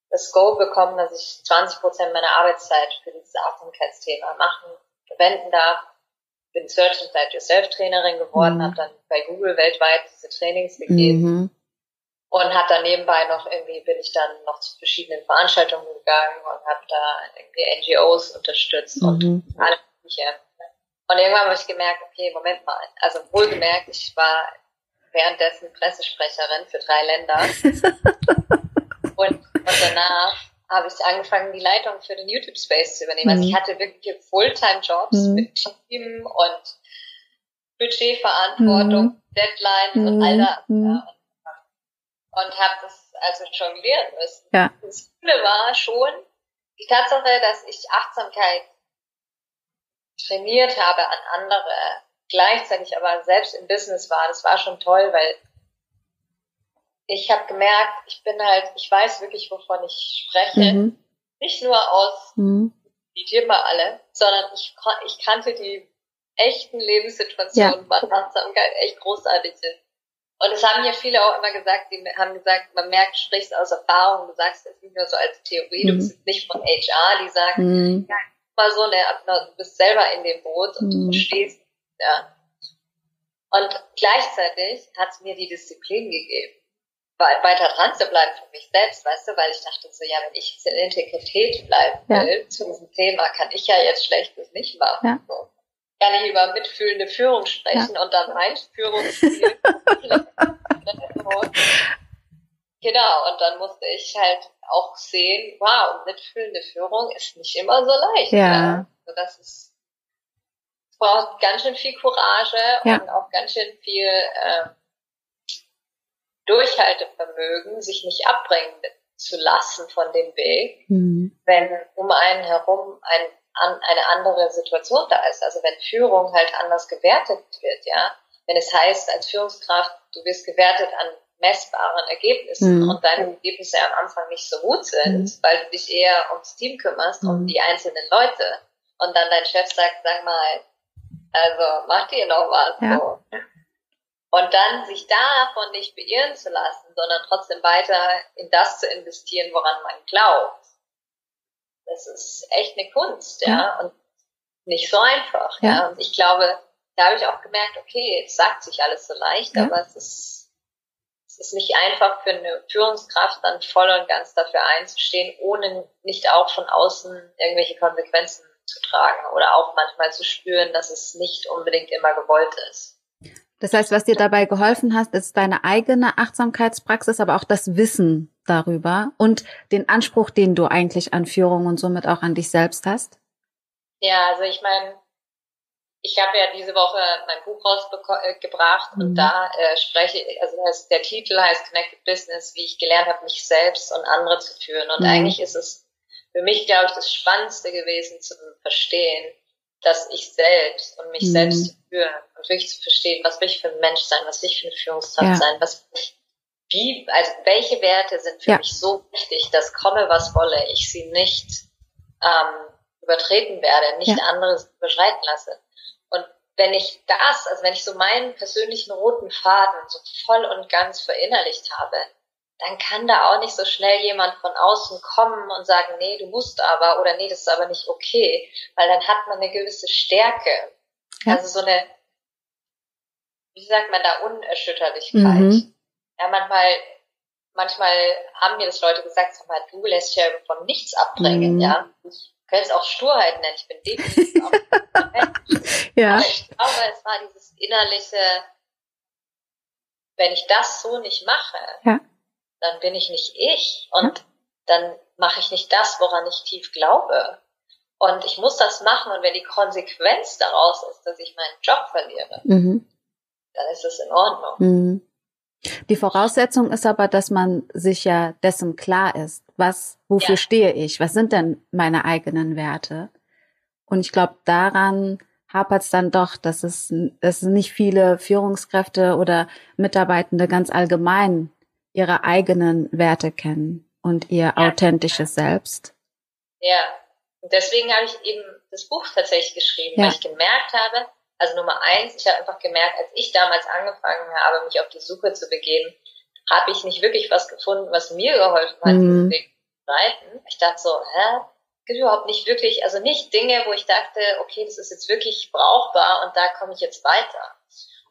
das Go bekommen, dass ich 20 Prozent meiner Arbeitszeit für dieses Achtsamkeitsthema machen verwenden darf. Bin Search Inside Yourself Trainerin geworden, mhm. habe dann bei Google weltweit diese Trainings gegeben mhm. und habe dann nebenbei noch irgendwie bin ich dann noch zu verschiedenen Veranstaltungen gegangen und habe da irgendwie NGOs unterstützt mhm. und alle mögliche. Und irgendwann habe ich gemerkt, okay, Moment mal, also wohlgemerkt, ich war währenddessen Pressesprecherin für drei Länder und, und danach habe ich angefangen, die Leitung für den YouTube Space zu übernehmen. Mhm. Also ich mhm. hatte wirklich Fulltime-Jobs mhm. mit Team und Budgetverantwortung, mhm. Deadlines und all das. Mhm. Ja. Und habe das also jonglieren müssen. Ja. Das Coole war schon die Tatsache, dass ich Achtsamkeit trainiert habe an andere, gleichzeitig aber selbst im Business war. Das war schon toll, weil ich habe gemerkt, ich bin halt, ich weiß wirklich, wovon ich spreche. Mhm. Nicht nur aus, mhm. die Thema alle, sondern ich, ich kannte die echten Lebenssituationen, ja. Achtsamkeit echt großartig ist. Und es haben ja viele auch immer gesagt, die haben gesagt, man merkt, du sprichst aus Erfahrung, du sagst es nicht nur so als Theorie, mhm. du bist nicht von HR, die sagen, mhm. ja, mal so, ne, du bist selber in dem Boot und du verstehst, ja. Und gleichzeitig hat es mir die Disziplin gegeben weiter dran zu bleiben für mich selbst, weißt du, weil ich dachte so, ja, wenn ich jetzt in Integrität bleiben will ja. zu diesem Thema, kann ich ja jetzt Schlechtes nicht machen. Ja. So. Kann ich über mitfühlende Führung sprechen ja. und dann mein Führungsstil. genau, und dann musste ich halt auch sehen, wow, mitfühlende Führung ist nicht immer so leicht. Ja. Ne? Also das ist es braucht ganz schön viel Courage ja. und auch ganz schön viel äh, Durchhaltevermögen, sich nicht abbringen zu lassen von dem Weg, mhm. wenn um einen herum ein, an, eine andere Situation da ist. Also wenn Führung halt anders gewertet wird, ja. Wenn es heißt, als Führungskraft, du wirst gewertet an messbaren Ergebnissen mhm. und deine Ergebnisse am Anfang nicht so gut sind, mhm. weil du dich eher ums Team kümmerst, um mhm. die einzelnen Leute. Und dann dein Chef sagt, sag mal, also macht ihr noch was? Ja. So. Und dann sich davon nicht beirren zu lassen, sondern trotzdem weiter in das zu investieren, woran man glaubt. Das ist echt eine Kunst, ja, ja. und nicht so einfach, ja. ja. Und ich glaube, da habe ich auch gemerkt, okay, es sagt sich alles so leicht, ja. aber es ist, es ist nicht einfach für eine Führungskraft dann voll und ganz dafür einzustehen, ohne nicht auch von außen irgendwelche Konsequenzen zu tragen oder auch manchmal zu spüren, dass es nicht unbedingt immer gewollt ist. Das heißt, was dir dabei geholfen hat, ist deine eigene Achtsamkeitspraxis, aber auch das Wissen darüber und den Anspruch, den du eigentlich an Führung und somit auch an dich selbst hast? Ja, also ich meine, ich habe ja diese Woche mein Buch rausgebracht mhm. und da äh, spreche, also das, der Titel heißt Connected Business, wie ich gelernt habe, mich selbst und andere zu führen. Und mhm. eigentlich ist es für mich, glaube ich, das Spannendste gewesen zu verstehen, dass ich selbst und mich mhm. selbst zu führen und wirklich zu verstehen, was will ich für ein Mensch sein, was will ich für eine Führungskraft ja. sein, was ich, wie, also welche Werte sind für ja. mich so wichtig, dass komme, was wolle, ich sie nicht ähm, übertreten werde, nicht ja. anderes überschreiten lasse. Wenn ich das, also wenn ich so meinen persönlichen roten Faden so voll und ganz verinnerlicht habe, dann kann da auch nicht so schnell jemand von außen kommen und sagen, nee, du musst aber oder nee, das ist aber nicht okay, weil dann hat man eine gewisse Stärke. Ja. Also so eine, wie sagt man da, Unerschütterlichkeit. Mhm. Ja, manchmal, manchmal haben mir das Leute gesagt, sag mal, du lässt ja von nichts abbringen, mhm. ja. Du könntest auch Sturheit nennen, ich bin definitiv auch ja. Aber ich glaube, es war dieses innerliche, wenn ich das so nicht mache, ja dann bin ich nicht ich und ja. dann mache ich nicht das, woran ich tief glaube. Und ich muss das machen und wenn die Konsequenz daraus ist, dass ich meinen Job verliere, mhm. dann ist es in Ordnung. Mhm. Die Voraussetzung ist aber, dass man sich ja dessen klar ist, was, wofür ja. stehe ich, was sind denn meine eigenen Werte? Und ich glaube, daran hapert es dann doch, dass es, dass nicht viele Führungskräfte oder Mitarbeitende ganz allgemein ihre eigenen Werte kennen und ihr ja. authentisches Selbst. Ja, und deswegen habe ich eben das Buch tatsächlich geschrieben, ja. weil ich gemerkt habe, also Nummer eins, ich habe einfach gemerkt, als ich damals angefangen habe, mich auf die Suche zu begeben, habe ich nicht wirklich was gefunden, was mir geholfen hat, mhm. diesen Weg zu reiten. Ich dachte so, hä? Gibt überhaupt nicht wirklich, also nicht Dinge, wo ich dachte, okay, das ist jetzt wirklich brauchbar und da komme ich jetzt weiter.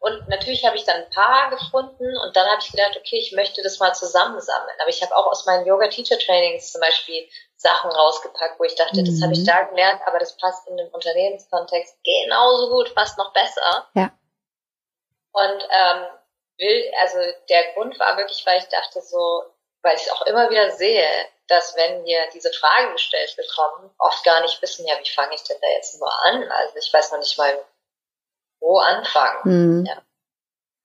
Und natürlich habe ich dann ein paar gefunden und dann habe ich gedacht, okay, ich möchte das mal zusammensammeln. Aber ich habe auch aus meinen Yoga-Teacher-Trainings zum Beispiel Sachen rausgepackt, wo ich dachte, mhm. das habe ich mhm. da gelernt, aber das passt in den Unternehmenskontext genauso gut, fast noch besser. Ja. Und ähm, will, also der Grund war wirklich, weil ich dachte so, weil ich auch immer wieder sehe, dass wenn wir diese Fragen gestellt bekommen, oft gar nicht wissen, ja, wie fange ich denn da jetzt nur an? Also ich weiß noch nicht mal, wo anfangen. Mhm. Ja.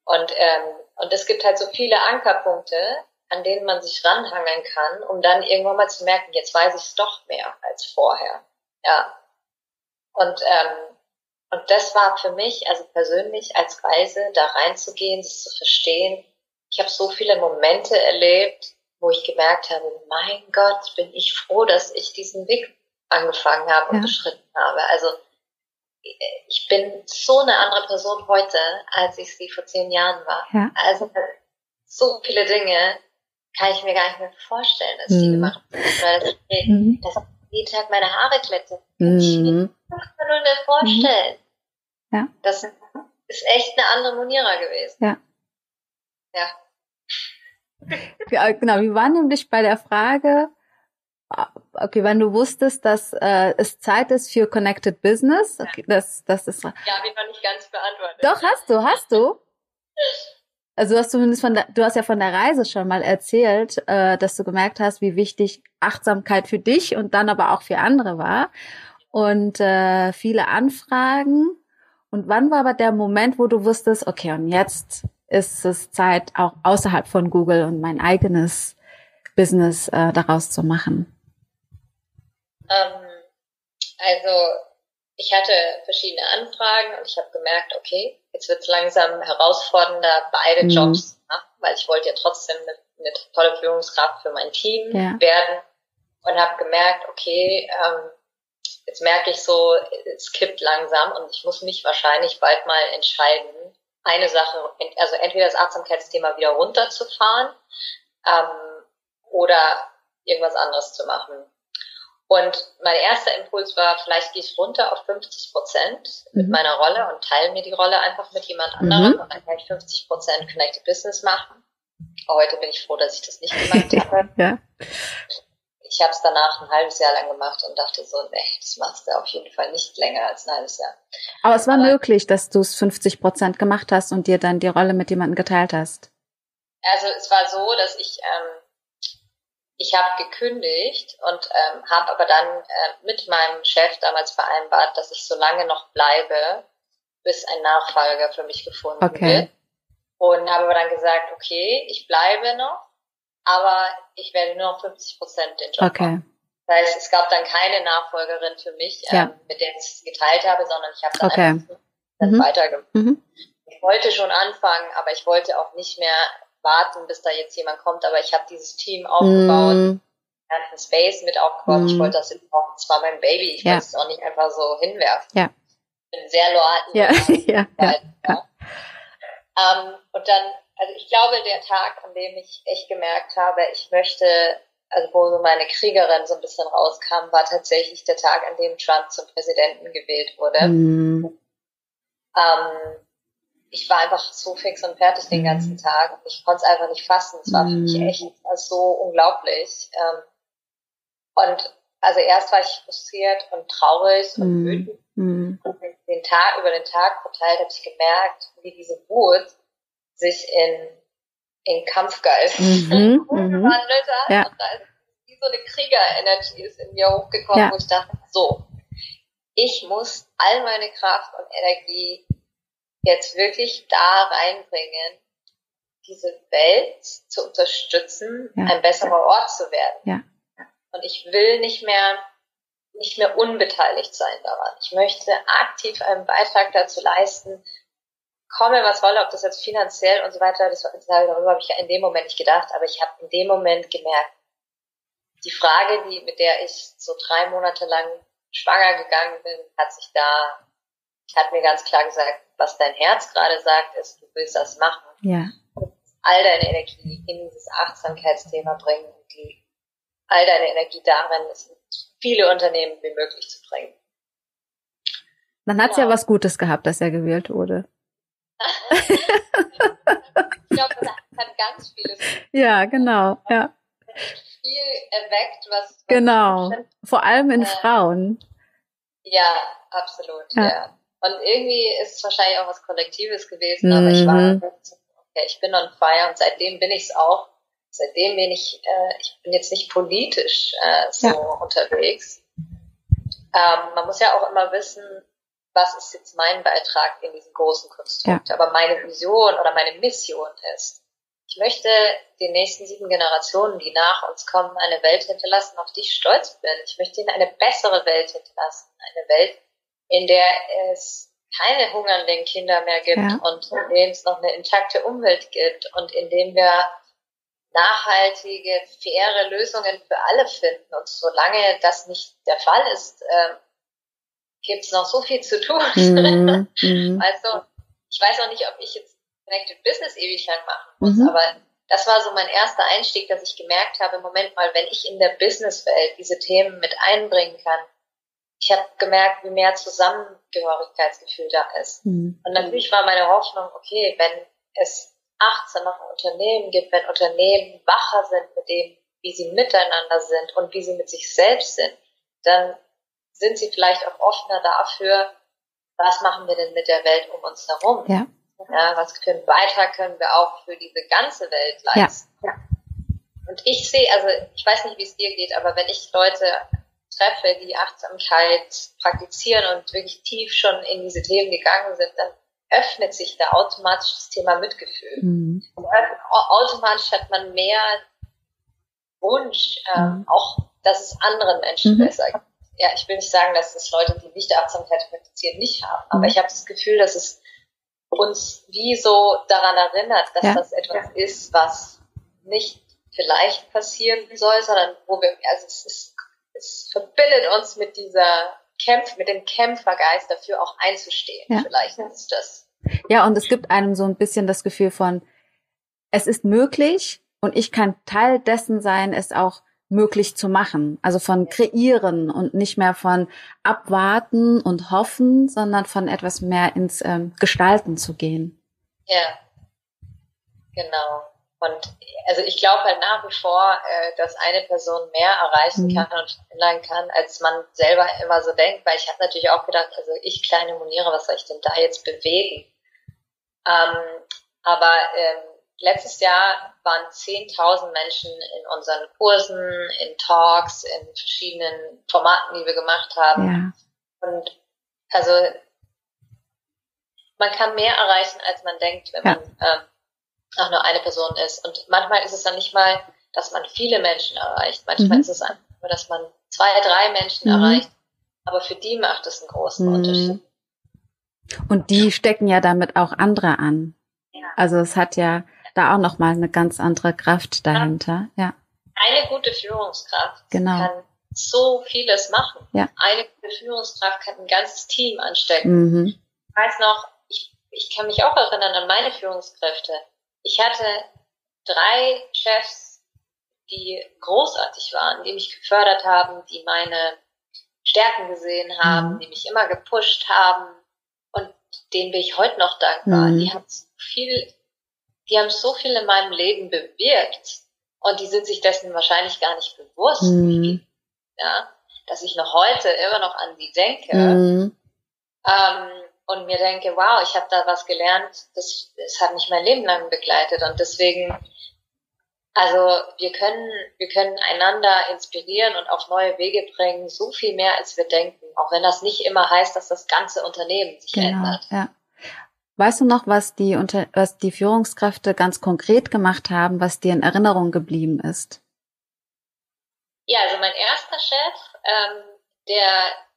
Und, ähm, und es gibt halt so viele Ankerpunkte, an denen man sich ranhangeln kann, um dann irgendwann mal zu merken, jetzt weiß ich es doch mehr als vorher. Ja. Und, ähm, und das war für mich, also persönlich als Reise, da reinzugehen, das zu verstehen. Ich habe so viele Momente erlebt, wo ich gemerkt habe, mein Gott, bin ich froh, dass ich diesen Weg angefangen habe und ja. beschritten habe. Also ich bin so eine andere Person heute, als ich sie vor zehn Jahren war. Ja. Also so viele Dinge kann ich mir gar nicht mehr vorstellen, dass ich die mhm. gemacht habe. Oder dass ich, mhm. dass ich jeden Tag meine Haare glätte. Mhm. Ich mir nur mehr vorstellen. Mhm. Ja. Das ist echt eine andere Monira gewesen. Ja. Ja. Ja, genau, wir waren nämlich bei der Frage, okay, wenn du wusstest, dass äh, es Zeit ist für Connected Business, okay, das, das ist. Ja, ich noch nicht ganz beantwortet. Doch, hast du, hast du. Also du hast zumindest von der, du hast ja von der Reise schon mal erzählt, äh, dass du gemerkt hast, wie wichtig Achtsamkeit für dich und dann aber auch für andere war. Und äh, viele Anfragen Und wann war aber der Moment, wo du wusstest, okay, und jetzt ist es Zeit, auch außerhalb von Google und mein eigenes Business äh, daraus zu machen? Ähm, also ich hatte verschiedene Anfragen und ich habe gemerkt, okay, jetzt wird es langsam herausfordernder, beide mhm. Jobs zu machen, weil ich wollte ja trotzdem eine, eine tolle Führungskraft für mein Team ja. werden und habe gemerkt, okay, ähm, jetzt merke ich so, es kippt langsam und ich muss mich wahrscheinlich bald mal entscheiden, eine Sache, also entweder das Achtsamkeitsthema wieder runterzufahren ähm, oder irgendwas anderes zu machen. Und mein erster Impuls war, vielleicht gehe ich runter auf 50 Prozent mit mhm. meiner Rolle und teile mir die Rolle einfach mit jemand anderem mhm. und dann kann ich 50 Prozent Connected Business machen. Heute bin ich froh, dass ich das nicht gemacht habe. ja. Ich habe es danach ein halbes Jahr lang gemacht und dachte so, nee, das machst du auf jeden Fall nicht länger als ein halbes Jahr. Aber es war Aber, möglich, dass du es 50 Prozent gemacht hast und dir dann die Rolle mit jemandem geteilt hast. Also es war so, dass ich ähm, ich habe gekündigt und ähm, habe aber dann äh, mit meinem Chef damals vereinbart, dass ich so lange noch bleibe, bis ein Nachfolger für mich gefunden okay. wird. Und habe aber dann gesagt, okay, ich bleibe noch, aber ich werde nur noch 50 Prozent den Job okay. machen. Das heißt, es gab dann keine Nachfolgerin für mich, ja. ähm, mit der ich es geteilt habe, sondern ich habe dann okay. einfach mhm. weitergemacht. Mhm. Ich wollte schon anfangen, aber ich wollte auch nicht mehr warten, bis da jetzt jemand kommt, aber ich habe dieses Team aufgebaut, mm. ganzen Space mit aufgebaut. Mm. Ich wollte das jetzt auch, es war mein Baby, ich ja. wollte es auch nicht einfach so hinwerfen. Ja. Ich bin sehr loyal. Ja. ja. ja. ja. Ähm, und dann, also ich glaube, der Tag, an dem ich echt gemerkt habe, ich möchte, also wo so meine Kriegerin so ein bisschen rauskam, war tatsächlich der Tag, an dem Trump zum Präsidenten gewählt wurde. Mm. Ähm, ich war einfach so fix und fertig den ganzen mhm. Tag und ich konnte es einfach nicht fassen. Es war für mich mhm. echt so unglaublich. Ähm, und also erst war ich frustriert und traurig und mhm. wütend. Mm. Und den Tag, über den Tag verteilt habe ich gemerkt, wie diese Wut sich in, in Kampfgeist mhm. umgewandelt hat. Ja. Und da ist wie so eine Kriegerenergie ist in mir hochgekommen, ja. wo ich dachte, so, ich muss all meine Kraft und Energie jetzt wirklich da reinbringen, diese Welt zu unterstützen, ja. ein besserer Ort zu werden. Ja. Und ich will nicht mehr, nicht mehr unbeteiligt sein daran. Ich möchte aktiv einen Beitrag dazu leisten, komme was wolle, ob das jetzt finanziell und so weiter, das, darüber habe ich ja in dem Moment nicht gedacht, aber ich habe in dem Moment gemerkt, die Frage, die, mit der ich so drei Monate lang schwanger gegangen bin, hat sich da, hat mir ganz klar gesagt, was dein Herz gerade sagt, ist, du willst das machen. Ja. Und all deine Energie in dieses Achtsamkeitsthema bringen und die, all deine Energie darin, es in viele Unternehmen wie möglich zu bringen. Dann hat es genau. ja was Gutes gehabt, dass er gewählt wurde. ich glaube, das hat ganz vieles. Ja, genau, ja. Viel erweckt, was. was genau. Vor allem in äh, Frauen. Ja, absolut, ja. ja. Und irgendwie ist es wahrscheinlich auch was Kollektives gewesen, mhm. aber ich war, mhm. okay, ich bin on fire und seitdem bin ich es auch. Seitdem bin ich, äh, ich bin jetzt nicht politisch äh, so ja. unterwegs. Ähm, man muss ja auch immer wissen, was ist jetzt mein Beitrag in diesem großen Konstrukt. Ja. Aber meine Vision oder meine Mission ist, ich möchte den nächsten sieben Generationen, die nach uns kommen, eine Welt hinterlassen, auf die ich stolz bin. Ich möchte ihnen eine bessere Welt hinterlassen. Eine Welt, in der es keine hungernden Kinder mehr gibt ja. und in denen es noch eine intakte Umwelt gibt und in dem wir nachhaltige, faire Lösungen für alle finden. Und solange das nicht der Fall ist, äh, gibt es noch so viel zu tun. Mhm. mhm. also ich weiß auch nicht, ob ich jetzt Connected Business ewig lang machen muss, mhm. aber das war so mein erster Einstieg, dass ich gemerkt habe, Moment mal, wenn ich in der Businesswelt diese Themen mit einbringen kann, ich habe gemerkt, wie mehr Zusammengehörigkeitsgefühl da ist. Mhm. Und natürlich war meine Hoffnung, okay, wenn es 18 noch Unternehmen gibt, wenn Unternehmen wacher sind mit dem, wie sie miteinander sind und wie sie mit sich selbst sind, dann sind sie vielleicht auch offener dafür, was machen wir denn mit der Welt um uns herum? Ja. ja was für einen Beitrag können wir auch für diese ganze Welt leisten? Ja. ja. Und ich sehe, also ich weiß nicht, wie es dir geht, aber wenn ich Leute treffe, die Achtsamkeit praktizieren und wirklich tief schon in diese Themen gegangen sind, dann öffnet sich da automatisch das Thema Mitgefühl. Mhm. automatisch hat man mehr Wunsch, äh, mhm. auch, dass es anderen Menschen mhm. besser geht. Ja, ich will nicht sagen, dass das Leute, die nicht Achtsamkeit praktizieren, nicht haben, aber mhm. ich habe das Gefühl, dass es uns wie so daran erinnert, dass ja. das etwas ist, was nicht vielleicht passieren soll, sondern wo wir, also es ist, es verbindet uns mit dieser Kämpf, mit dem Kämpfergeist dafür auch einzustehen. Ja. Vielleicht ist das. Ja, und es gibt einem so ein bisschen das Gefühl von, es ist möglich und ich kann Teil dessen sein, es auch möglich zu machen. Also von kreieren und nicht mehr von abwarten und hoffen, sondern von etwas mehr ins ähm, Gestalten zu gehen. Ja, genau. Und also ich glaube halt nach wie vor, äh, dass eine Person mehr erreichen mhm. kann und verändern kann, als man selber immer so denkt, weil ich habe natürlich auch gedacht, also ich kleine Moniere, was soll ich denn da jetzt bewegen? Ähm, aber ähm, letztes Jahr waren 10.000 Menschen in unseren Kursen, in Talks, in verschiedenen Formaten, die wir gemacht haben. Ja. Und also man kann mehr erreichen, als man denkt, wenn ja. man ähm, auch nur eine Person ist. Und manchmal ist es dann nicht mal, dass man viele Menschen erreicht. Manchmal mhm. ist es einfach nur, dass man zwei, drei Menschen mhm. erreicht. Aber für die macht es einen großen mhm. Unterschied. Und die stecken ja damit auch andere an. Ja. Also es hat ja da auch nochmal eine ganz andere Kraft dahinter. Ja. Eine gute Führungskraft genau. kann so vieles machen. Ja. Eine gute Führungskraft kann ein ganzes Team anstecken. Mhm. Ich weiß noch, ich, ich kann mich auch erinnern an meine Führungskräfte. Ich hatte drei Chefs, die großartig waren, die mich gefördert haben, die meine Stärken gesehen haben, mhm. die mich immer gepusht haben und denen bin ich heute noch dankbar. Mhm. Die haben so viel, die haben so viel in meinem Leben bewirkt und die sind sich dessen wahrscheinlich gar nicht bewusst, mhm. ja, dass ich noch heute immer noch an sie denke. Mhm. Ähm, und mir denke, wow, ich habe da was gelernt, das, das hat mich mein Leben lang begleitet und deswegen, also wir können, wir können einander inspirieren und auf neue Wege bringen, so viel mehr als wir denken, auch wenn das nicht immer heißt, dass das ganze Unternehmen sich genau, ändert. Ja. Weißt du noch, was die, unter, was die Führungskräfte ganz konkret gemacht haben, was dir in Erinnerung geblieben ist? Ja, also mein erster Chef, ähm, der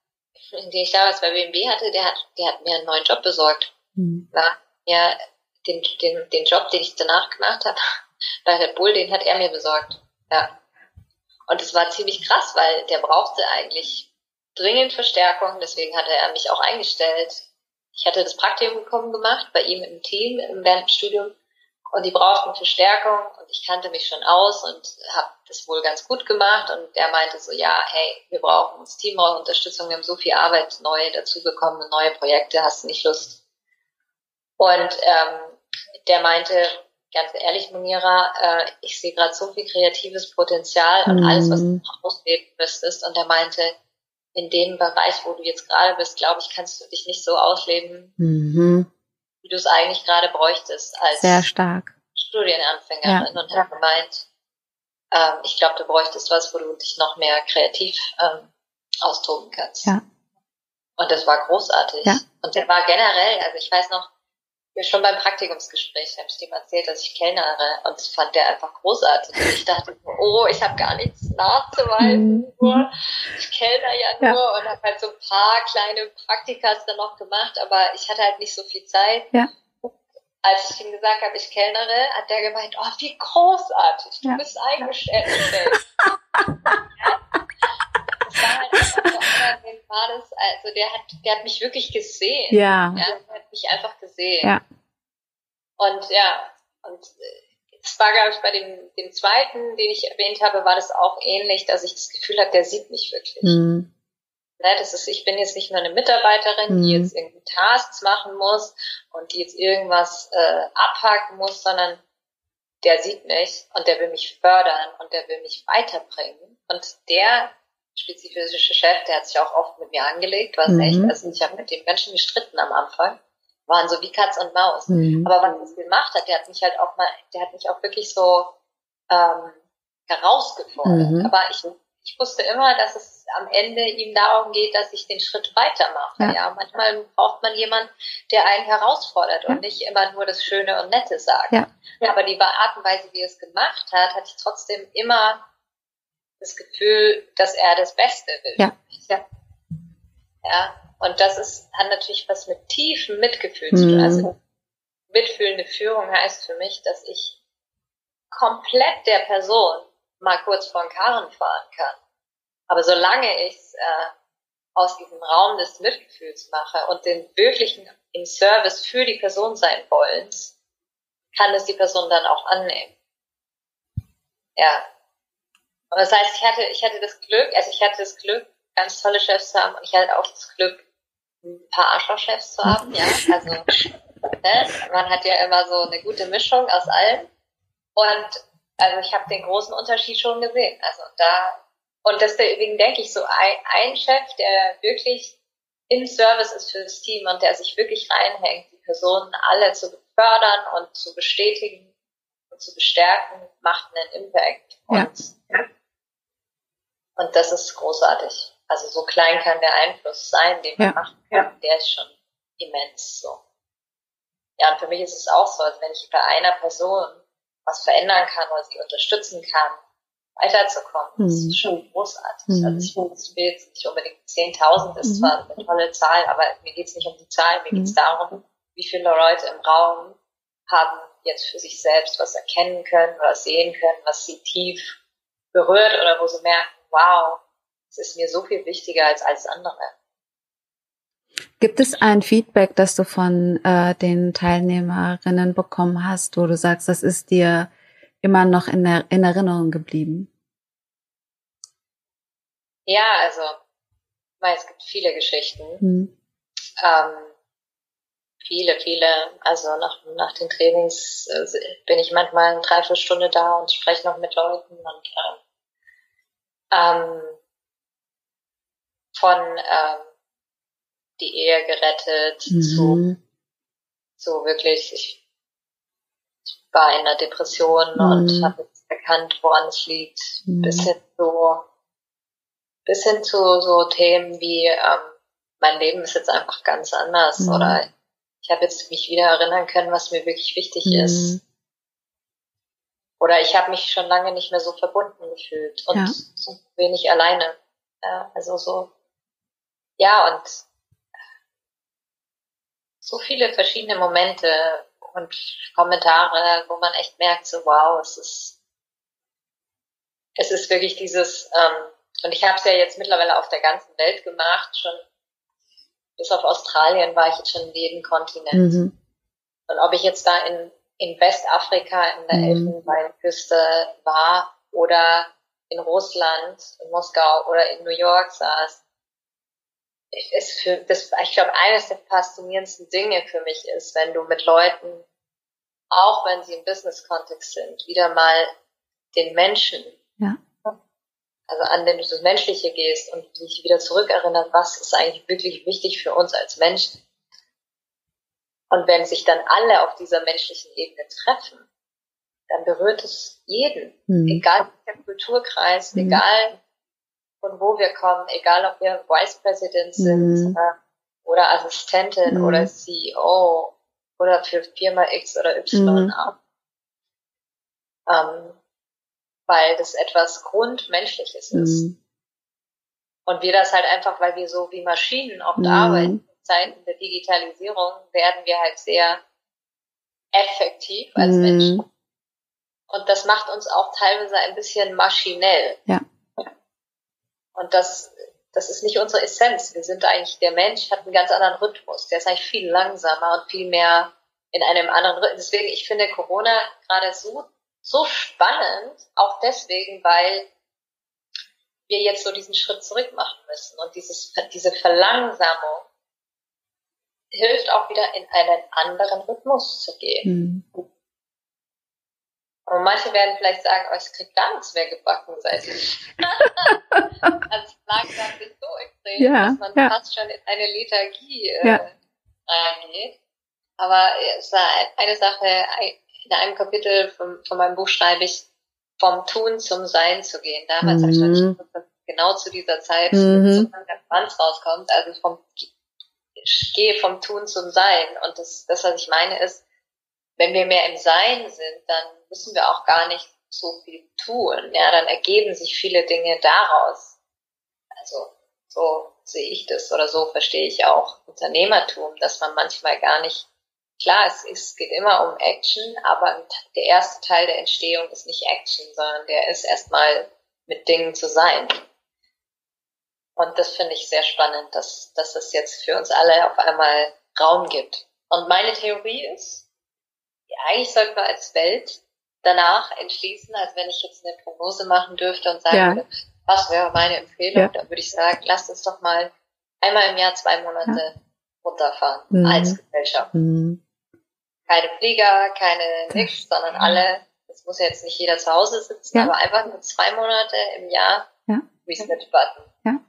den ich damals bei BMW hatte, der hat, der hat mir einen neuen Job besorgt. Mhm. Ja, ja den, den, den Job, den ich danach gemacht habe, bei Red Bull, den hat er mir besorgt. Ja. Und es war ziemlich krass, weil der brauchte eigentlich dringend Verstärkung, deswegen hatte er mich auch eingestellt. Ich hatte das Praktikum gemacht bei ihm im Team im während des Studiums und die brauchten Verstärkung und ich kannte mich schon aus und habe das wohl ganz gut gemacht und der meinte so, ja, hey, wir brauchen uns Teamunterstützung, wir haben so viel Arbeit neu dazu bekommen, neue Projekte, hast du nicht Lust? Und ähm, der meinte, ganz ehrlich, Munira, äh, ich sehe gerade so viel kreatives Potenzial und mhm. alles, was du noch ausleben müsstest. Und der meinte, in dem Bereich, wo du jetzt gerade bist, glaube ich, kannst du dich nicht so ausleben, mhm du es eigentlich gerade bräuchtest als Sehr stark. Studienanfängerin ja. und hat gemeint, ähm, ich glaube, du bräuchtest was, wo du dich noch mehr kreativ ähm, austoben kannst. Ja. Und das war großartig. Ja. Und der war generell, also ich weiß noch, ja, schon beim Praktikumsgespräch habe ich dem erzählt, dass ich kellnere und das fand der einfach großartig. Und ich dachte, oh, ich habe gar nichts nachzuweisen, mhm. nur ich kellner ja nur ja. und habe halt so ein paar kleine Praktikas dann noch gemacht, aber ich hatte halt nicht so viel Zeit. Ja. Als ich ihm gesagt habe, ich kellnere, hat der gemeint, oh, wie großartig, du ja. bist eingestellt. das war halt einfach so war das, also der hat, der hat mich wirklich gesehen. Ja. ja der hat mich einfach gesehen. Ja. Und ja, und es war, glaube ich, bei dem, dem zweiten, den ich erwähnt habe, war das auch ähnlich, dass ich das Gefühl habe, der sieht mich wirklich. Mhm. Ne, das ist, ich bin jetzt nicht nur eine Mitarbeiterin, mhm. die jetzt irgendwie Tasks machen muss und die jetzt irgendwas äh, abhaken muss, sondern der sieht mich und der will mich fördern und der will mich weiterbringen. Und der spezifische Chef, der hat sich auch oft mit mir angelegt, was mhm. echt, also ich habe mit dem Menschen gestritten am Anfang, waren so wie Katz und Maus. Mhm. Aber was das gemacht hat, der hat mich halt auch mal, der hat mich auch wirklich so ähm, herausgefordert. Mhm. Aber ich, ich wusste immer, dass es am Ende ihm darum geht, dass ich den Schritt weitermache. Ja. ja. Manchmal braucht man jemanden, der einen herausfordert ja. und nicht immer nur das Schöne und Nette sagt. Ja. Aber die Art und Weise, wie er es gemacht hat, hatte ich trotzdem immer das Gefühl, dass er das Beste will. Ja. Ja. ja. Und das ist, hat natürlich was mit tiefem Mitgefühl zu tun. Mhm. Also mitfühlende Führung heißt für mich, dass ich komplett der Person mal kurz vor den Karren fahren kann. Aber solange ich es äh, aus diesem Raum des Mitgefühls mache und den wirklichen im Service für die Person sein wollens, kann es die Person dann auch annehmen. Ja. Und das heißt, ich hatte, ich hatte das Glück, also ich hatte das Glück, ganz tolle Chefs zu haben und ich hatte auch das Glück, ein paar Arschlochchefs zu haben, ja. Also, ne, man hat ja immer so eine gute Mischung aus allem. Und also ich habe den großen Unterschied schon gesehen. Also da und deswegen denke ich so, ein, ein Chef, der wirklich im Service ist für das Team und der sich wirklich reinhängt, die Personen alle zu fördern und zu bestätigen und zu bestärken, macht einen Impact. Ja. und das ist großartig. Also so klein kann der Einfluss sein, den ja. machen kann, der ist schon immens so. Ja, und für mich ist es auch so, als wenn ich bei einer Person was verändern kann oder sie unterstützen kann, weiterzukommen. Mhm. Das ist mhm. schon großartig. Mhm. Also ich finde, es will jetzt nicht unbedingt 10.000 ist mhm. zwar eine tolle Zahl, aber mir geht es nicht um die Zahl, mir geht es mhm. darum, wie viele Leute im Raum haben jetzt für sich selbst was erkennen können oder sehen können, was sie tief berührt oder wo sie merken, wow, es ist mir so viel wichtiger als alles andere. Gibt es ein Feedback, das du von äh, den Teilnehmerinnen bekommen hast, wo du sagst, das ist dir immer noch in, der, in Erinnerung geblieben? Ja, also weil es gibt viele Geschichten. Hm. Ähm, viele, viele. Also nach, nach den Trainings äh, bin ich manchmal eine Dreiviertelstunde da und spreche noch mit Leuten und äh, ähm, von ähm, die Ehe gerettet mhm. zu, zu wirklich, ich war in der Depression mhm. und habe jetzt erkannt, woran es liegt. Mhm. Bis hin zu, bis hin zu so Themen wie, ähm, mein Leben ist jetzt einfach ganz anders mhm. oder ich habe jetzt mich wieder erinnern können, was mir wirklich wichtig mhm. ist. Oder ich habe mich schon lange nicht mehr so verbunden gefühlt und ja. so wenig alleine. Ja, also so, ja, und so viele verschiedene Momente, und Kommentare, wo man echt merkt, so wow, es ist, es ist wirklich dieses, ähm, und ich habe es ja jetzt mittlerweile auf der ganzen Welt gemacht, schon bis auf Australien war ich jetzt schon in jedem Kontinent. Mhm. Und ob ich jetzt da in, in Westafrika in der mhm. Elfenbeinküste war oder in Russland, in Moskau oder in New York saß, ist für das, ich glaube, eines der faszinierendsten Dinge für mich ist, wenn du mit Leuten, auch wenn sie im Business-Kontext sind, wieder mal den Menschen, ja. also an den du das Menschliche gehst und dich wieder zurückerinnert, was ist eigentlich wirklich wichtig für uns als Menschen. Und wenn sich dann alle auf dieser menschlichen Ebene treffen, dann berührt es jeden, mhm. egal welcher Kulturkreis, mhm. egal von wo wir kommen, egal ob wir Vice President sind äh, oder Assistentin mhm. oder CEO oder für Firma X oder Y mhm. auch. Ähm, weil das etwas Grundmenschliches ist. Mhm. Und wir das halt einfach, weil wir so wie Maschinen oft mhm. arbeiten, Zeiten der Digitalisierung werden wir halt sehr effektiv als mhm. Menschen. Und das macht uns auch teilweise ein bisschen maschinell. Ja. Und das, das ist nicht unsere Essenz. Wir sind eigentlich, der Mensch hat einen ganz anderen Rhythmus. Der ist eigentlich viel langsamer und viel mehr in einem anderen Rhythmus. Deswegen, ich finde Corona gerade so, so spannend, auch deswegen, weil wir jetzt so diesen Schritt zurück machen müssen. Und dieses, diese Verlangsamung hilft auch wieder in einen anderen Rhythmus zu gehen. Mhm. Und manche werden vielleicht sagen, oh, ich krieg gar nichts mehr gebacken seit ich. es langsam nicht so extrem, ja, dass man ja. fast schon in eine Lethargie äh, ja. reingeht. Aber es war eine Sache, in einem Kapitel von, von meinem Buch schreibe ich, vom Tun zum Sein zu gehen. Damals mhm. habe ich noch nicht genau zu dieser Zeit mhm. so ein Franz rauskommt. Also vom ich gehe vom Tun zum Sein. Und das, das, was ich meine, ist, wenn wir mehr im Sein sind, dann müssen wir auch gar nicht so viel tun. Ja, dann ergeben sich viele Dinge daraus. Also so sehe ich das oder so verstehe ich auch Unternehmertum, dass man manchmal gar nicht klar, es, es geht immer um Action, aber der erste Teil der Entstehung ist nicht Action, sondern der ist erstmal mit Dingen zu sein. Und das finde ich sehr spannend, dass, dass es jetzt für uns alle auf einmal Raum gibt. Und meine Theorie ist, eigentlich sollten wir als Welt danach entschließen, als wenn ich jetzt eine Prognose machen dürfte und sagen ja. würde, was wäre meine Empfehlung, ja. dann würde ich sagen, lasst uns doch mal einmal im Jahr zwei Monate ja. runterfahren mhm. als Gesellschaft. Mhm. Keine Flieger, keine nix, sondern alle, es muss ja jetzt nicht jeder zu Hause sitzen, aber einfach nur zwei Monate im Jahr Reset-Button. Ja.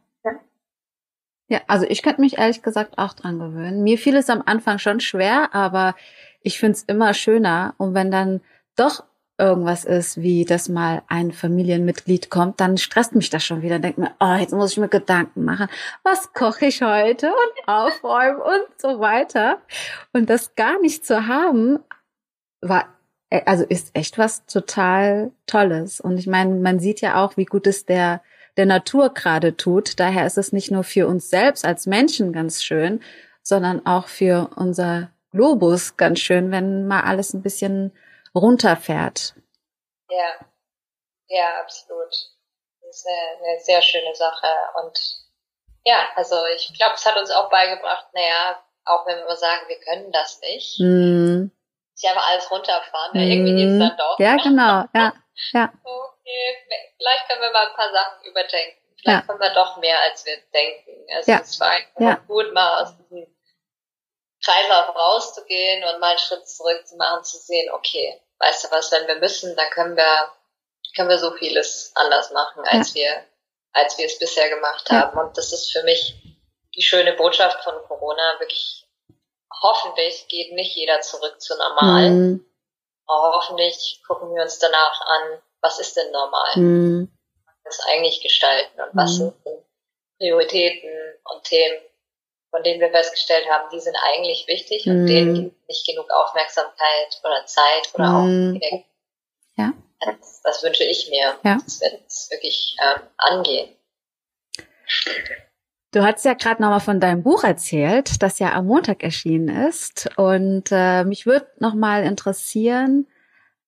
Ja, also ich könnte mich ehrlich gesagt auch dran gewöhnen. Mir fiel es am Anfang schon schwer, aber ich finde es immer schöner. Und wenn dann doch irgendwas ist, wie dass mal ein Familienmitglied kommt, dann stresst mich das schon wieder. Denkt mir, oh, jetzt muss ich mir Gedanken machen, was koche ich heute und aufräumen und so weiter. Und das gar nicht zu haben, war äh, also ist echt was total Tolles. Und ich meine, man sieht ja auch, wie gut es der der Natur gerade tut. Daher ist es nicht nur für uns selbst als Menschen ganz schön, sondern auch für unser Globus ganz schön, wenn mal alles ein bisschen runterfährt. Ja, ja, absolut. Das ist eine, eine sehr schöne Sache. Und ja, also ich glaube, es hat uns auch beigebracht, naja, auch wenn wir immer sagen, wir können das nicht, mm. ich einfach alles runterfahren, mm. irgendwie geht es dann doch. Ja, genau, ja, ja. Okay, vielleicht können wir mal ein paar Sachen überdenken. Vielleicht ja. können wir doch mehr, als wir denken. Also ja. es war einfach ja. gut, mal aus diesem Kreislauf rauszugehen und mal einen Schritt zurück zu machen, zu sehen, okay, weißt du was, wenn wir müssen, dann können wir, können wir so vieles anders machen, als ja. wir, als wir es bisher gemacht haben. Und das ist für mich die schöne Botschaft von Corona. Wirklich, hoffentlich geht nicht jeder zurück zu normal. Mhm. Hoffentlich gucken wir uns danach an, was ist denn normal? Mhm. Was eigentlich gestalten und was mhm. sind Prioritäten und Themen, von denen wir festgestellt haben, die sind eigentlich wichtig und denen mhm. gibt nicht genug Aufmerksamkeit oder Zeit oder mhm. auch ja. Das, das, wünsche ich mir, ja. dass wir das wirklich ähm, angehen. Du hast ja gerade nochmal von deinem Buch erzählt, das ja am Montag erschienen ist. Und äh, mich würde nochmal interessieren,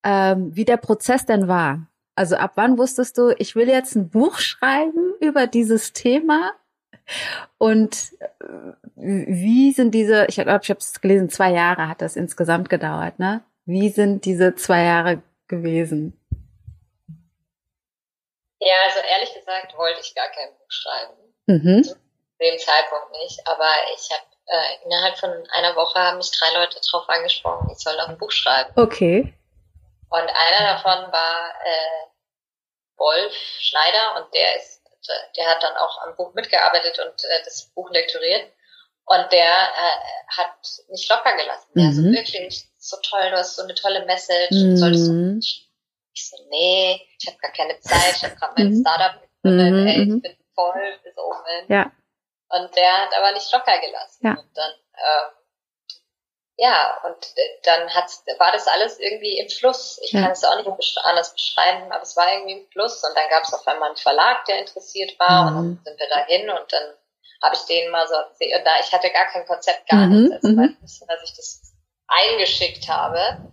ähm, wie der Prozess denn war. Also ab wann wusstest du, ich will jetzt ein Buch schreiben über dieses Thema? Und äh, wie sind diese, ich glaube, ich habe es gelesen, zwei Jahre hat das insgesamt gedauert, ne? Wie sind diese zwei Jahre gewesen? Ja, also ehrlich gesagt wollte ich gar kein Buch schreiben. Mhm. Zu dem Zeitpunkt nicht. Aber ich habe äh, innerhalb von einer Woche haben mich drei Leute darauf angesprochen, ich soll noch ein Buch schreiben. Okay. Und einer davon war äh, Wolf Schneider und der ist, der hat dann auch am Buch mitgearbeitet und äh, das Buch lektoriert. Und der äh, hat mich locker gelassen. Der mhm. so wirklich so toll, du hast so eine tolle Message. Mhm. Solltest du, ich so, nee, ich habe gar keine Zeit, ich habe gerade mein mhm. Startup gegründet, mhm. ey, ich mhm. bin voll bis oben. Ja. Und der hat aber nicht locker gelassen. Ja. Und dann ähm, ja, und dann hat's, war das alles irgendwie im Fluss. Ich ja. kann es auch nicht anders beschreiben, aber es war irgendwie im Fluss. Und dann gab es auf einmal einen Verlag, der interessiert war. Mhm. Und dann sind wir dahin und dann habe ich denen mal so erzählt. Und da, ich hatte gar kein Konzept, gar mhm. nichts. Also mhm. nicht, dass ich das eingeschickt habe,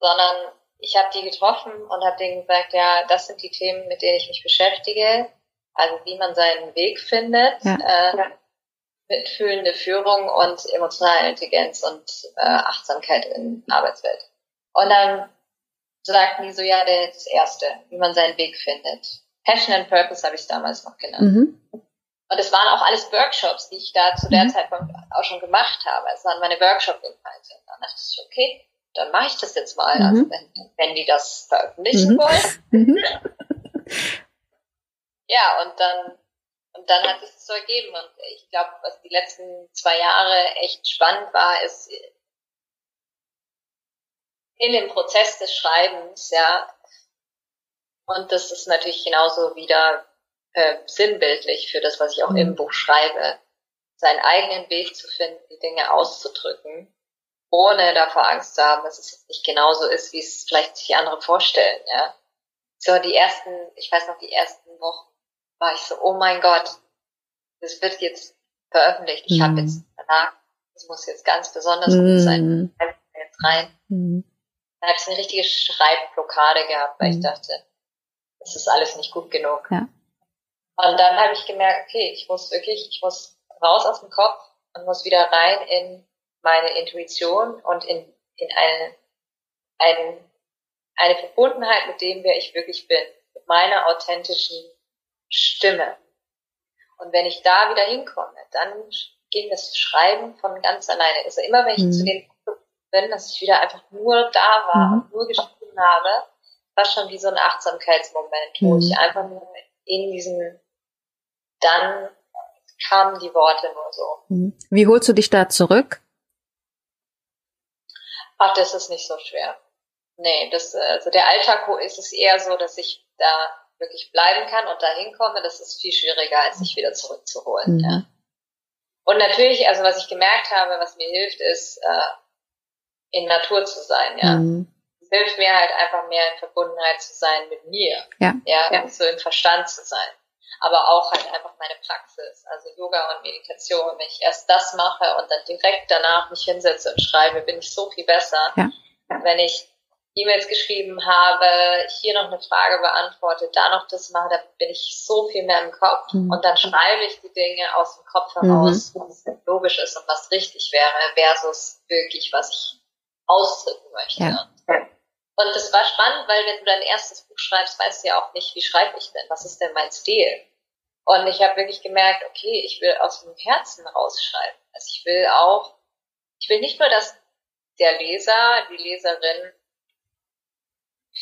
sondern ich habe die getroffen und habe denen gesagt, ja, das sind die Themen, mit denen ich mich beschäftige. Also wie man seinen Weg findet. Ja. Äh, mitfühlende Führung und emotionale Intelligenz und äh, Achtsamkeit in Arbeitswelt. Und dann sagten die so, ja, das Erste, wie man seinen Weg findet. Passion and Purpose habe ich damals noch genannt. Mhm. Und es waren auch alles Workshops, die ich da zu der mhm. Zeit auch schon gemacht habe. Es waren meine Workshop-Inhalte. Dann dachte ich, okay, dann mache ich das jetzt mal, mhm. also wenn, wenn die das veröffentlichen mhm. wollen. Mhm. ja, und dann und dann hat es so ergeben. Und ich glaube, was die letzten zwei Jahre echt spannend war, ist in dem Prozess des Schreibens, ja. Und das ist natürlich genauso wieder äh, sinnbildlich für das, was ich auch mhm. im Buch schreibe, seinen eigenen Weg zu finden, die Dinge auszudrücken, ohne davor Angst zu haben, dass es jetzt nicht genauso ist, wie es vielleicht sich andere vorstellen. Ja. So die ersten, ich weiß noch, die ersten Wochen war ich so, oh mein Gott, das wird jetzt veröffentlicht. Ich mhm. habe jetzt danach, das muss jetzt ganz besonders mhm. gut sein. Jetzt rein. Mhm. Dann habe ich eine richtige Schreibblockade gehabt, weil ich mhm. dachte, das ist alles nicht gut genug. Ja. Und dann habe ich gemerkt, okay, ich muss wirklich, ich muss raus aus dem Kopf und muss wieder rein in meine Intuition und in, in eine, eine, eine Verbundenheit mit dem, wer ich wirklich bin, mit meiner authentischen Stimme. Und wenn ich da wieder hinkomme, dann ging das Schreiben von ganz alleine. Also immer wenn ich mhm. zu dem Punkt bin, dass ich wieder einfach nur da war mhm. und nur geschrieben habe, war schon wie so ein Achtsamkeitsmoment, wo mhm. ich einfach nur in diesem, dann kamen die Worte nur so. Mhm. Wie holst du dich da zurück? Ach, das ist nicht so schwer. Nee, das, also der Alltag ist es eher so, dass ich da wirklich bleiben kann und dahin komme, das ist viel schwieriger, als sich wieder zurückzuholen. Mhm. Ja. Und natürlich, also was ich gemerkt habe, was mir hilft, ist äh, in Natur zu sein. Ja, mhm. es hilft mir halt einfach mehr in Verbundenheit zu sein mit mir. Ja, ja, ja. so im Verstand zu sein. Aber auch halt einfach meine Praxis, also Yoga und Meditation. Wenn ich erst das mache und dann direkt danach mich hinsetze und schreibe, bin ich so viel besser. Ja. Wenn ich E-Mails geschrieben habe, hier noch eine Frage beantwortet, da noch das mache, da bin ich so viel mehr im Kopf mhm. und dann schreibe ich die Dinge aus dem Kopf heraus, mhm. was logisch ist und was richtig wäre, versus wirklich, was ich ausdrücken möchte. Ja. Und das war spannend, weil wenn du dein erstes Buch schreibst, weißt du ja auch nicht, wie schreibe ich denn, was ist denn mein Stil? Und ich habe wirklich gemerkt, okay, ich will aus dem Herzen rausschreiben. Also ich will auch, ich will nicht nur, dass der Leser, die Leserin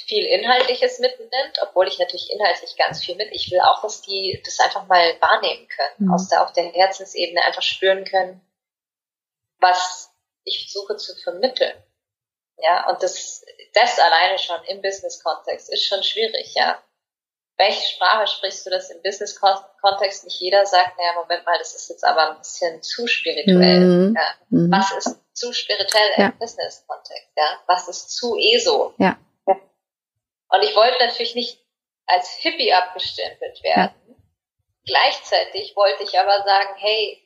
viel Inhaltliches mitnimmt, obwohl ich natürlich inhaltlich ganz viel mit. Ich will auch, dass die das einfach mal wahrnehmen können, mhm. aus der, auf der Herzensebene einfach spüren können, was ich versuche zu vermitteln. Ja, und das, das alleine schon im Business-Kontext ist schon schwierig, ja. Welche Sprache sprichst du das im Business-Kontext? Nicht jeder sagt, naja, Moment mal, das ist jetzt aber ein bisschen zu spirituell. Mhm. Ja. Mhm. Was ist zu spirituell ja. im Business-Kontext? Ja. Was ist zu ESO? Ja. Und ich wollte natürlich nicht als Hippie abgestempelt werden. Ja. Gleichzeitig wollte ich aber sagen, hey,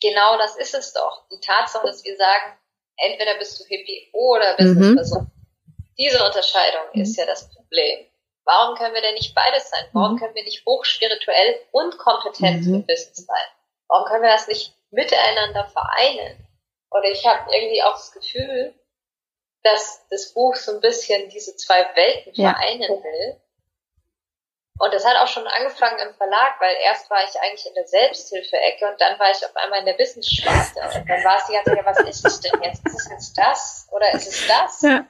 genau das ist es doch. Die Tatsache, dass wir sagen, entweder bist du Hippie oder Businessperson. Mhm. Diese Unterscheidung mhm. ist ja das Problem. Warum können wir denn nicht beides sein? Warum mhm. können wir nicht hochspirituell und kompetent mhm. im Business sein? Warum können wir das nicht miteinander vereinen? Oder ich habe irgendwie auch das Gefühl, dass das Buch so ein bisschen diese zwei Welten vereinen ja. will. Und das hat auch schon angefangen im Verlag, weil erst war ich eigentlich in der Selbsthilfe-Ecke und dann war ich auf einmal in der Wissenssparte. Und dann war es die ganze Zeit, ja, was ist es denn jetzt? Ist es jetzt das oder ist es das? Ja.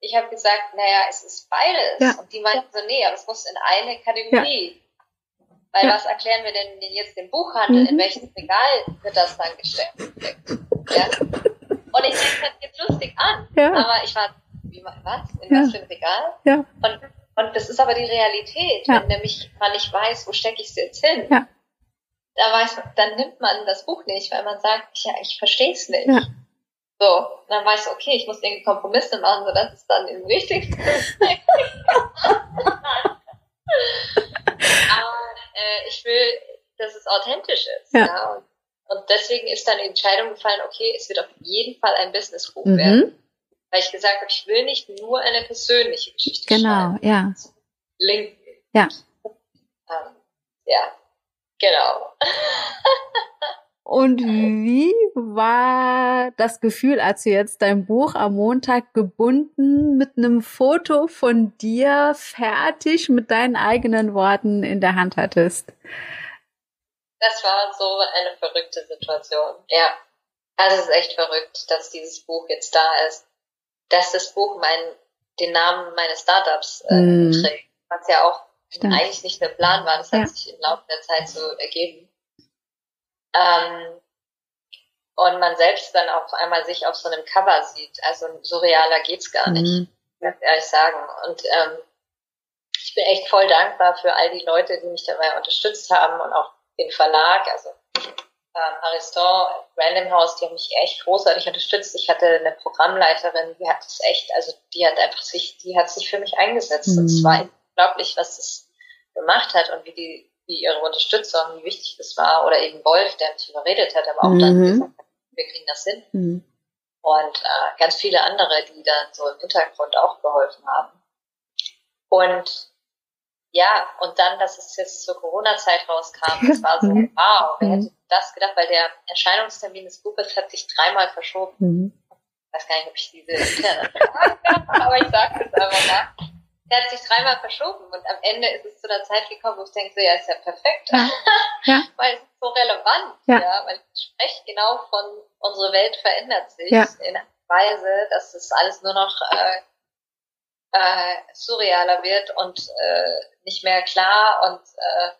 Ich habe gesagt, naja, es ist beides. Ja. Und die meinten so, nee, aber es muss in eine Kategorie. Weil was erklären wir denn jetzt dem Buchhandel? Mhm. In welches Regal wird das dann gesteckt? Ja? Und ich denke, das jetzt lustig an. Ja. Aber ich war, wie, was? In ja. was für ein Regal? Ja. Und, und das ist aber die Realität. Ja. Wenn nämlich man nicht weiß, wo stecke ich es jetzt hin, ja. da weiß, dann nimmt man das Buch nicht, weil man sagt, ja, ich verstehe es nicht. Ja. So, dann weiß ich, okay, ich muss irgendwie Kompromisse machen, sodass es dann im richtigen Aber äh, ich will, dass es authentisch ist. Ja. ja. Und und deswegen ist dann die Entscheidung gefallen, okay, es wird auf jeden Fall ein Businessbuch mhm. werden. Weil ich gesagt habe, ich will nicht nur eine persönliche Geschichte genau, schreiben. Genau, ja. Linken. Ja. Ähm, ja, genau. Und wie war das Gefühl, als du jetzt dein Buch am Montag gebunden mit einem Foto von dir fertig mit deinen eigenen Worten in der Hand hattest? Das war so eine verrückte Situation. Ja. Also es ist echt verrückt, dass dieses Buch jetzt da ist. Dass das Buch mein, den Namen meines Startups äh, mm. trägt. Was ja auch Stimmt. eigentlich nicht der Plan war. Das ja. hat sich im Laufe der Zeit so ergeben. Ähm, und man selbst dann auch einmal sich auf so einem Cover sieht. Also surrealer geht's gar nicht. Mm. Ganz ehrlich sagen. Und ähm, ich bin echt voll dankbar für all die Leute, die mich dabei unterstützt haben und auch den Verlag, also ähm, Ariston, Random House, die haben mich echt großartig unterstützt. Ich hatte eine Programmleiterin, die hat es echt, also die hat einfach sich, die hat sich für mich eingesetzt. Mhm. Und es war unglaublich, was das gemacht hat und wie die, wie ihre Unterstützung, wie wichtig das war. Oder eben Wolf, der mich überredet hat, aber auch mhm. dann gesagt hat, wir kriegen das hin. Mhm. Und äh, ganz viele andere, die dann so im Hintergrund auch geholfen haben. Und ja, und dann, dass es jetzt zur Corona-Zeit rauskam, das war so, mhm. wow, wer hätte das gedacht, weil der Erscheinungstermin des Buches hat sich dreimal verschoben. Mhm. Ich weiß gar nicht, ob ich diese interne aber ich sage es einfach mal. Der hat sich dreimal verschoben und am Ende ist es zu einer Zeit gekommen, wo ich denke, so, ja, ist ja perfekt. Ja. ja. weil es ist so relevant, ja. ja, weil ich spreche genau von, unsere Welt verändert sich ja. in einer Weise, dass es alles nur noch äh, äh, surrealer wird und äh, nicht mehr klar und, äh,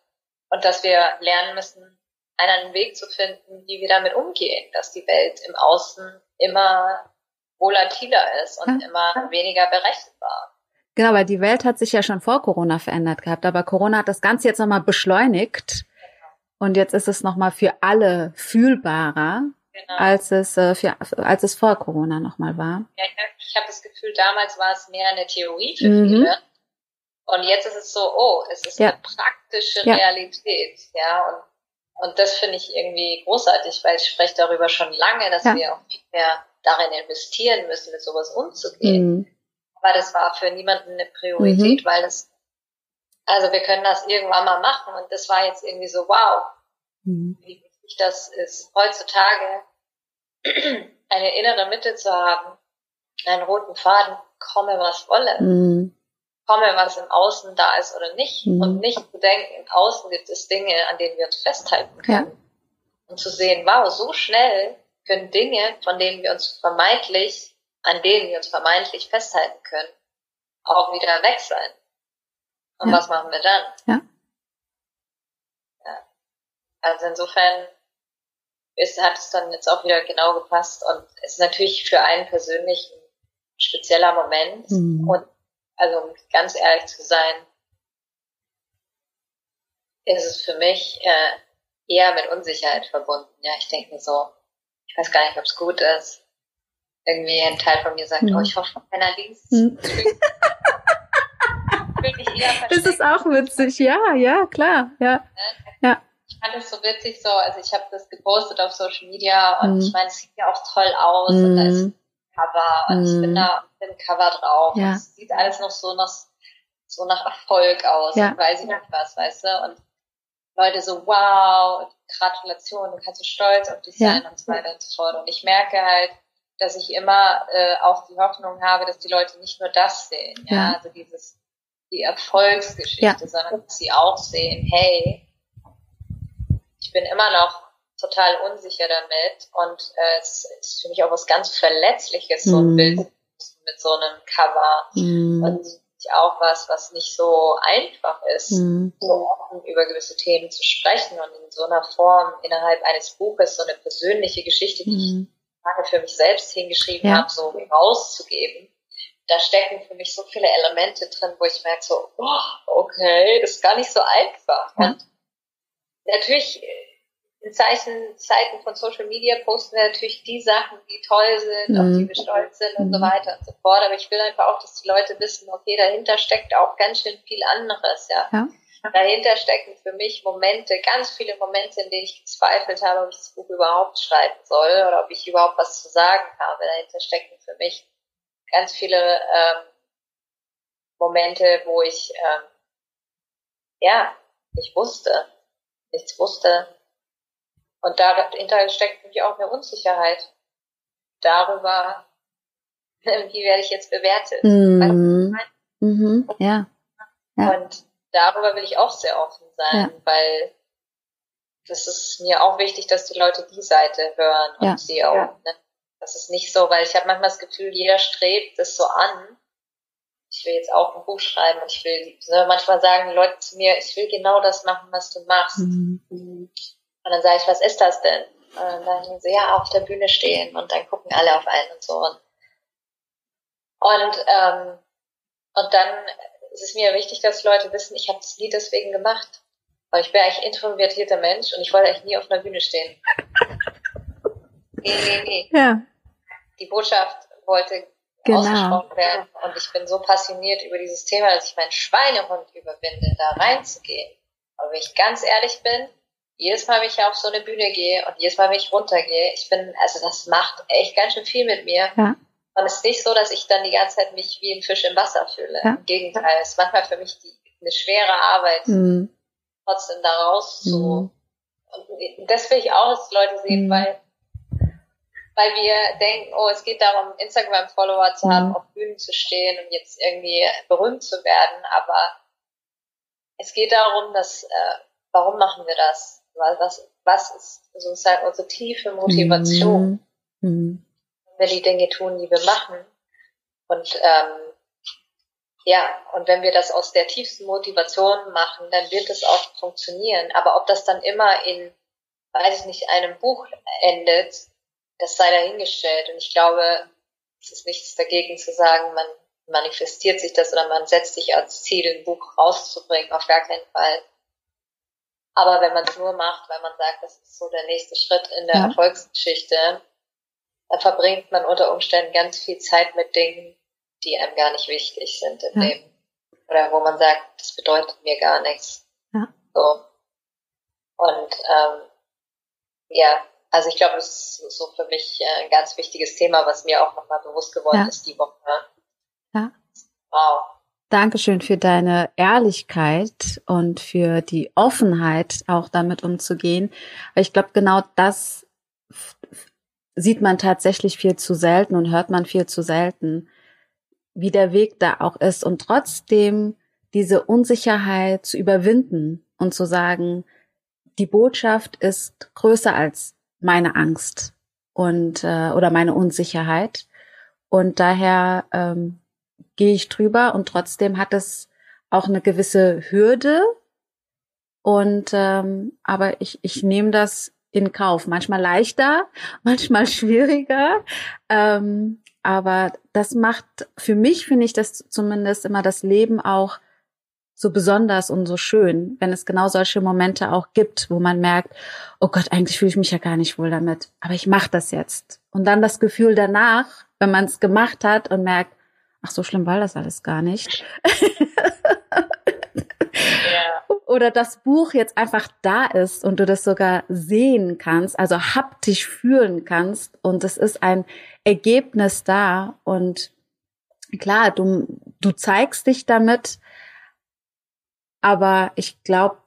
und dass wir lernen müssen, einen Weg zu finden, wie wir damit umgehen, dass die Welt im Außen immer volatiler ist und ja. immer weniger berechenbar. Genau, weil die Welt hat sich ja schon vor Corona verändert gehabt, aber Corona hat das Ganze jetzt nochmal beschleunigt und jetzt ist es nochmal für alle fühlbarer, genau. als es äh, für, als es vor Corona nochmal war. Ja, ich habe das Gefühl, damals war es mehr eine Theorie für mhm. viele. Und jetzt ist es so, oh, es ist ja. eine praktische ja. Realität, ja. Und und das finde ich irgendwie großartig, weil ich spreche darüber schon lange, dass ja. wir auch viel mehr darin investieren müssen, mit sowas umzugehen. Mhm. Aber das war für niemanden eine Priorität, mhm. weil das, also wir können das irgendwann mal machen und das war jetzt irgendwie so, wow, mhm. wie wichtig das ist, heutzutage eine innere Mitte zu haben, einen roten Faden, komme was wolle. Mhm komme, was im Außen da ist oder nicht. Mhm. Und nicht zu denken, im Außen gibt es Dinge, an denen wir uns festhalten können. Ja. Und zu sehen, wow, so schnell können Dinge, von denen wir uns vermeintlich, an denen wir uns vermeintlich festhalten können, auch wieder weg sein. Und ja. was machen wir dann? Ja. ja. Also insofern ist, hat es dann jetzt auch wieder genau gepasst und es ist natürlich für einen persönlich ein spezieller Moment mhm. und also um ganz ehrlich zu sein, ist es für mich äh, eher mit Unsicherheit verbunden. Ja, ich denke mir so, ich weiß gar nicht, ob es gut ist. Irgendwie ein Teil von mir sagt, mhm. oh, ich hoffe, keiner liest. Mhm. das ist auch witzig, ja, ja, klar, ja. ja. Ich fand es so witzig so, also ich habe das gepostet auf Social Media und mhm. ich meine, es sieht ja auch toll aus und da ist mhm. Cover und ich bin mhm. da mit dem Cover drauf. Ja. Es sieht alles noch so nach, so nach Erfolg aus. Ja. weiß ich nicht was, weißt du? Und Leute so, wow, Gratulation, du kannst so stolz auf dich sein ja. und so weiter und so fort. Und ich merke halt, dass ich immer äh, auch die Hoffnung habe, dass die Leute nicht nur das sehen, ja, also dieses die Erfolgsgeschichte, sondern dass sie auch sehen, hey, ich bin immer noch total unsicher damit und äh, es ist für mich auch was ganz Verletzliches, so ein mm. Bild mit so einem Cover mm. und auch was, was nicht so einfach ist, mm. so offen über gewisse Themen zu sprechen und in so einer Form innerhalb eines Buches so eine persönliche Geschichte, die ich mm. lange für mich selbst hingeschrieben ja. habe, so rauszugeben. Da stecken für mich so viele Elemente drin, wo ich merke so, oh, okay, das ist gar nicht so einfach. Ja. Und natürlich in Zeichen, Zeiten von Social Media posten wir natürlich die Sachen, die toll sind, mhm. auf die wir stolz sind und so mhm. weiter und so fort. Aber ich will einfach auch, dass die Leute wissen, okay, dahinter steckt auch ganz schön viel anderes, ja. ja. Dahinter stecken für mich Momente, ganz viele Momente, in denen ich gezweifelt habe, ob ich das Buch überhaupt schreiben soll oder ob ich überhaupt was zu sagen habe. Dahinter stecken für mich ganz viele ähm, Momente, wo ich ähm, ja nicht wusste, nichts wusste, und dahinter steckt nämlich auch eine Unsicherheit darüber, wie werde ich jetzt bewertet. Mhm. Mhm. Ja. ja. Und darüber will ich auch sehr offen sein, ja. weil das ist mir auch wichtig, dass die Leute die Seite hören und ja. sie auch. Ja. Ne? Das ist nicht so, weil ich habe manchmal das Gefühl, jeder strebt das so an. Ich will jetzt auch ein Buch schreiben und ich will, ne, manchmal sagen Leute zu mir, ich will genau das machen, was du machst. Mhm. Und dann sage ich, was ist das denn? Und dann so, ja, auf der Bühne stehen und dann gucken alle auf einen und so. Und, und, ähm, und dann es ist mir wichtig, dass Leute wissen, ich habe das nie deswegen gemacht. Weil ich bin eigentlich introvertierter Mensch und ich wollte eigentlich nie auf einer Bühne stehen. Nee, nee, nee. Ja. Die Botschaft wollte Genau. ausgesprochen werden und ich bin so passioniert über dieses Thema, dass ich meinen Schweinehund überwinde, da reinzugehen. Aber wenn ich ganz ehrlich bin, jedes Mal, wenn ich auf so eine Bühne gehe und jedes Mal, wenn ich runtergehe, ich bin, also das macht echt ganz schön viel mit mir. Ja. Und es ist nicht so, dass ich dann die ganze Zeit mich wie ein Fisch im Wasser fühle. Ja. Im Gegenteil, es ist manchmal für mich die, eine schwere Arbeit, Mhm. trotzdem da raus zu. Mhm. Und das will ich auch, dass Leute sehen, Mhm. weil, weil wir denken, oh, es geht darum, Instagram-Follower zu haben, Mhm. auf Bühnen zu stehen und jetzt irgendwie berühmt zu werden. Aber es geht darum, dass, äh, warum machen wir das? Weil was, was ist sozusagen unsere tiefe Motivation? Mhm. Mhm. wenn wir die Dinge tun, die wir machen. Und ähm, ja, und wenn wir das aus der tiefsten Motivation machen, dann wird es auch funktionieren. Aber ob das dann immer in, weiß ich nicht, einem Buch endet, das sei dahingestellt. Und ich glaube, es ist nichts dagegen zu sagen, man manifestiert sich das oder man setzt sich als Ziel, ein Buch rauszubringen, auf gar keinen Fall. Aber wenn man es nur macht, weil man sagt, das ist so der nächste Schritt in der Ja. Erfolgsgeschichte, dann verbringt man unter Umständen ganz viel Zeit mit Dingen, die einem gar nicht wichtig sind im Ja. Leben. Oder wo man sagt, das bedeutet mir gar nichts. Ja. So. Und ähm, ja, also ich glaube, das ist so für mich äh, ein ganz wichtiges Thema, was mir auch nochmal bewusst geworden Ja. ist die Woche. Ja. Wow. Dankeschön für deine Ehrlichkeit und für die Offenheit, auch damit umzugehen. Weil ich glaube, genau das sieht man tatsächlich viel zu selten und hört man viel zu selten, wie der Weg da auch ist und trotzdem diese Unsicherheit zu überwinden und zu sagen, die Botschaft ist größer als meine Angst und äh, oder meine Unsicherheit. Und daher ähm, gehe ich drüber und trotzdem hat es auch eine gewisse Hürde. Und ähm, aber ich ich nehme das in Kauf. Manchmal leichter manchmal schwieriger. Ähm, aber das macht für mich finde ich das zumindest immer das Leben auch so besonders und so schön, wenn es genau solche Momente auch gibt, wo man merkt, oh Gott, eigentlich fühle ich mich ja gar nicht wohl damit, aber ich mache das jetzt. Und dann das Gefühl danach, wenn man es gemacht hat und merkt, ach so schlimm war das alles gar nicht. Ja. Oder das Buch jetzt einfach da ist und du das sogar sehen kannst, also haptisch fühlen kannst und es ist ein Ergebnis da und klar, du, du zeigst dich damit, aber ich glaube,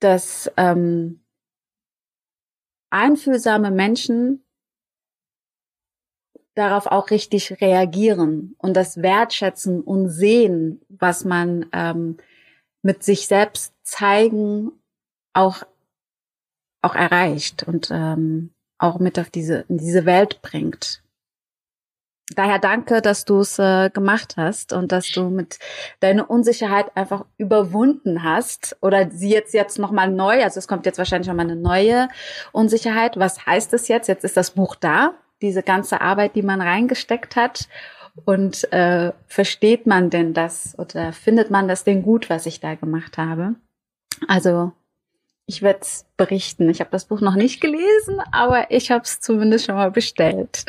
dass ähm, einfühlsame Menschen darauf auch richtig reagieren und das wertschätzen und sehen, was man ähm, mit sich selbst zeigen auch auch erreicht und ähm, auch mit auf diese in diese Welt bringt. Daher danke, dass du es äh, gemacht hast und dass du mit deine Unsicherheit einfach überwunden hast oder sie jetzt jetzt noch mal neu, also es kommt jetzt wahrscheinlich noch mal eine neue Unsicherheit. Was heißt es jetzt? Jetzt ist das Buch da, diese ganze Arbeit, die man reingesteckt hat und äh, versteht man denn das oder findet man das denn gut, was ich da gemacht habe? Also ich werde es berichten. Ich habe das Buch noch nicht gelesen, aber ich habe es zumindest schon mal bestellt.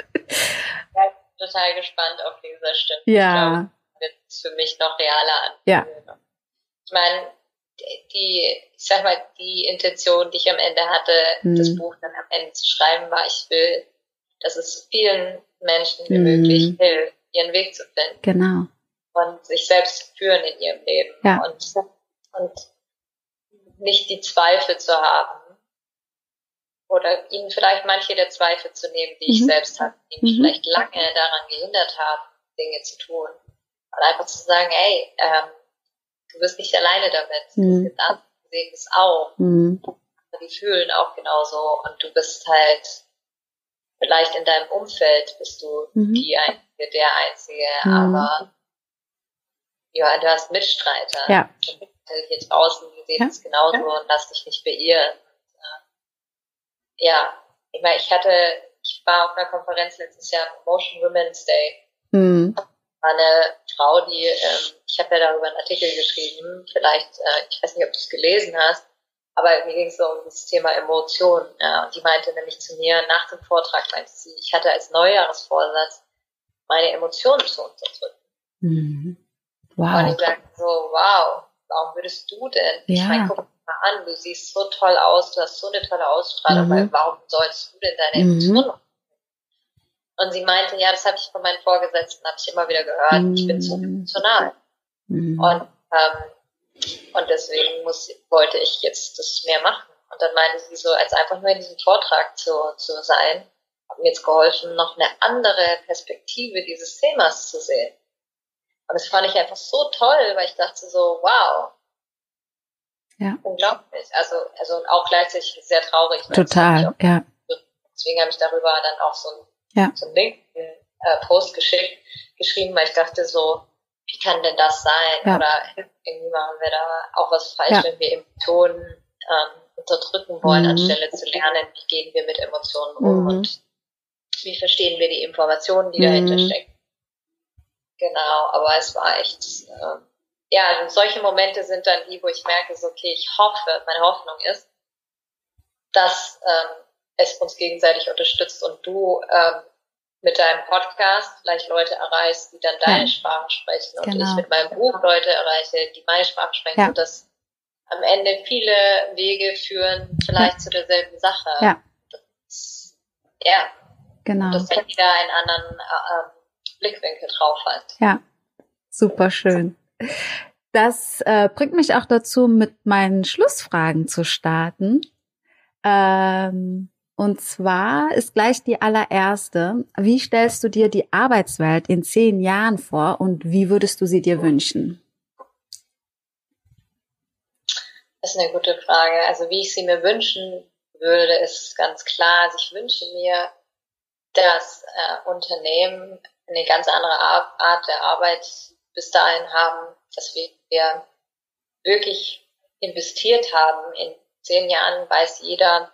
Ja, total gespannt auf dieser Stimme. Ja. Ich wird es für mich noch realer Ja. anfühlen. Ich meine, die, ich sag mal, die Intention, die ich am Ende hatte, Mhm. das Buch dann am Ende zu schreiben, war, ich will, dass es vielen Menschen wie Mhm. möglich hilft, ihren Weg zu finden Genau. und sich selbst zu führen in ihrem Leben Ja. und, und nicht die Zweifel zu haben oder ihnen vielleicht manche der Zweifel zu nehmen, die ich Mhm. selbst hatte, die mich Mhm. vielleicht lange daran gehindert haben, Dinge zu tun. Und einfach zu sagen, hey, ähm, du bist nicht alleine damit. Mhm. Es gibt andere, die sehen das auch. Mhm. Die fühlen auch genauso und du bist halt vielleicht in deinem Umfeld bist du Mhm. die Einzige, der Einzige, Mhm. aber ja, du hast Mitstreiter. Ja. Und hier draußen, die sehen Ja. es genauso und lass dich nicht beirren. Ja, ich meine, ich hatte, ich war auf einer Konferenz letztes Jahr Motion Women's Day Mhm. war eine Frau, die, ähm, ich habe ja darüber einen Artikel geschrieben, vielleicht, äh, ich weiß nicht, ob du es gelesen hast, aber mir ging es so um das Thema Emotionen. Ja, und die meinte nämlich zu mir nach dem Vortrag, meinte sie, ich hatte als Neujahresvorsatz, meine Emotionen zu unterdrücken. Mhm. Wow. Und ich sagte so, wow, warum würdest du denn? Ja. Ich meine, guck mal an, du siehst so toll aus, du hast so eine tolle Ausstrahlung, mhm. warum sollst du denn deine mhm. Emotionen und sie meinte, ja, das habe ich von meinen Vorgesetzten, habe ich immer wieder gehört, mhm. ich bin zu mhm. emotional. Mhm. Und, ähm, und deswegen muss, wollte ich jetzt das mehr machen. Und dann meinte sie so, als einfach nur in diesem Vortrag zu, zu sein, hat mir jetzt geholfen, noch eine andere Perspektive dieses Themas zu sehen. Und das fand ich einfach so toll, weil ich dachte so, wow. Ja. Unglaublich. Also, also auch gleichzeitig sehr traurig. Total, ja. Deswegen habe ich darüber dann auch so ein ja. so einen LinkedIn-Post geschickt, geschrieben, weil ich dachte so, wie kann denn das sein? Ja. Oder irgendwie machen wir da auch was falsch, ja. wenn wir Emotionen ähm, unterdrücken wollen, mhm. anstelle zu lernen, wie gehen wir mit Emotionen um mhm. und wie verstehen wir die Informationen, die mhm. dahinter stecken. Genau, aber es war echt, äh, ja, also solche Momente sind dann die, wo ich merke, so, okay, ich hoffe, meine Hoffnung ist, dass ähm, es uns gegenseitig unterstützt und du ähm, mit deinem Podcast vielleicht Leute erreichst, die dann deine ja. Sprache sprechen und genau. ich mit meinem Buch Leute erreiche, die meine Sprache sprechen, ja. sodass am Ende viele Wege führen vielleicht ja. zu derselben Sache. Ja. Das, ja. Genau. Dass dann jeder einen anderen äh, Blickwinkel drauf hat. Ja, super schön. Das äh, bringt mich auch dazu, mit meinen Schlussfragen zu starten. Ähm, und zwar ist gleich die allererste. Wie stellst du dir die Arbeitswelt in zehn Jahren vor und wie würdest du sie dir wünschen? Das ist eine gute Frage. Also wie ich sie mir wünschen würde, ist ganz klar. Also ich wünsche mir, dass äh, Unternehmen eine ganz andere Art der Arbeit bis dahin haben, dass wir wirklich investiert haben. In zehn Jahren weiß jeder,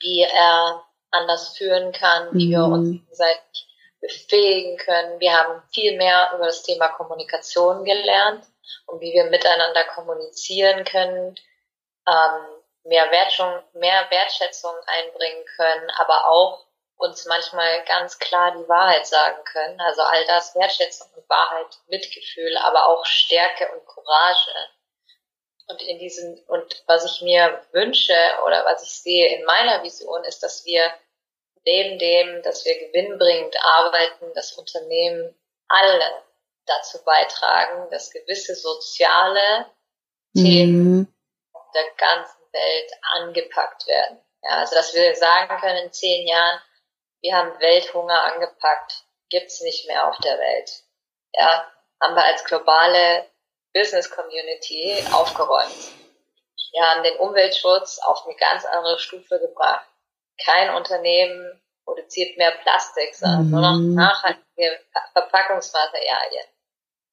wie er anders führen kann, wie mhm. wir uns gegenseitig befähigen können. Wir haben viel mehr über das Thema Kommunikation gelernt und wie wir miteinander kommunizieren können, ähm, mehr, Wertschung, mehr Wertschätzung einbringen können, aber auch uns manchmal ganz klar die Wahrheit sagen können. Also all das Wertschätzung und Wahrheit, Mitgefühl, aber auch Stärke und Courage und in diesen, und was ich mir wünsche oder was ich sehe in meiner Vision ist, dass wir neben dem, dass wir gewinnbringend arbeiten, das Unternehmen alle dazu beitragen, dass gewisse soziale mhm. Themen der ganzen Welt angepackt werden. Ja, also dass wir sagen können in zehn Jahren, wir haben Welthunger angepackt, gibt's nicht mehr auf der Welt. Ja, haben wir als globale Business Community aufgeräumt. Wir haben den Umweltschutz auf eine ganz andere Stufe gebracht. Kein Unternehmen produziert mehr Plastik, sondern mhm. nur noch nachhaltige Verpackungsmaterialien.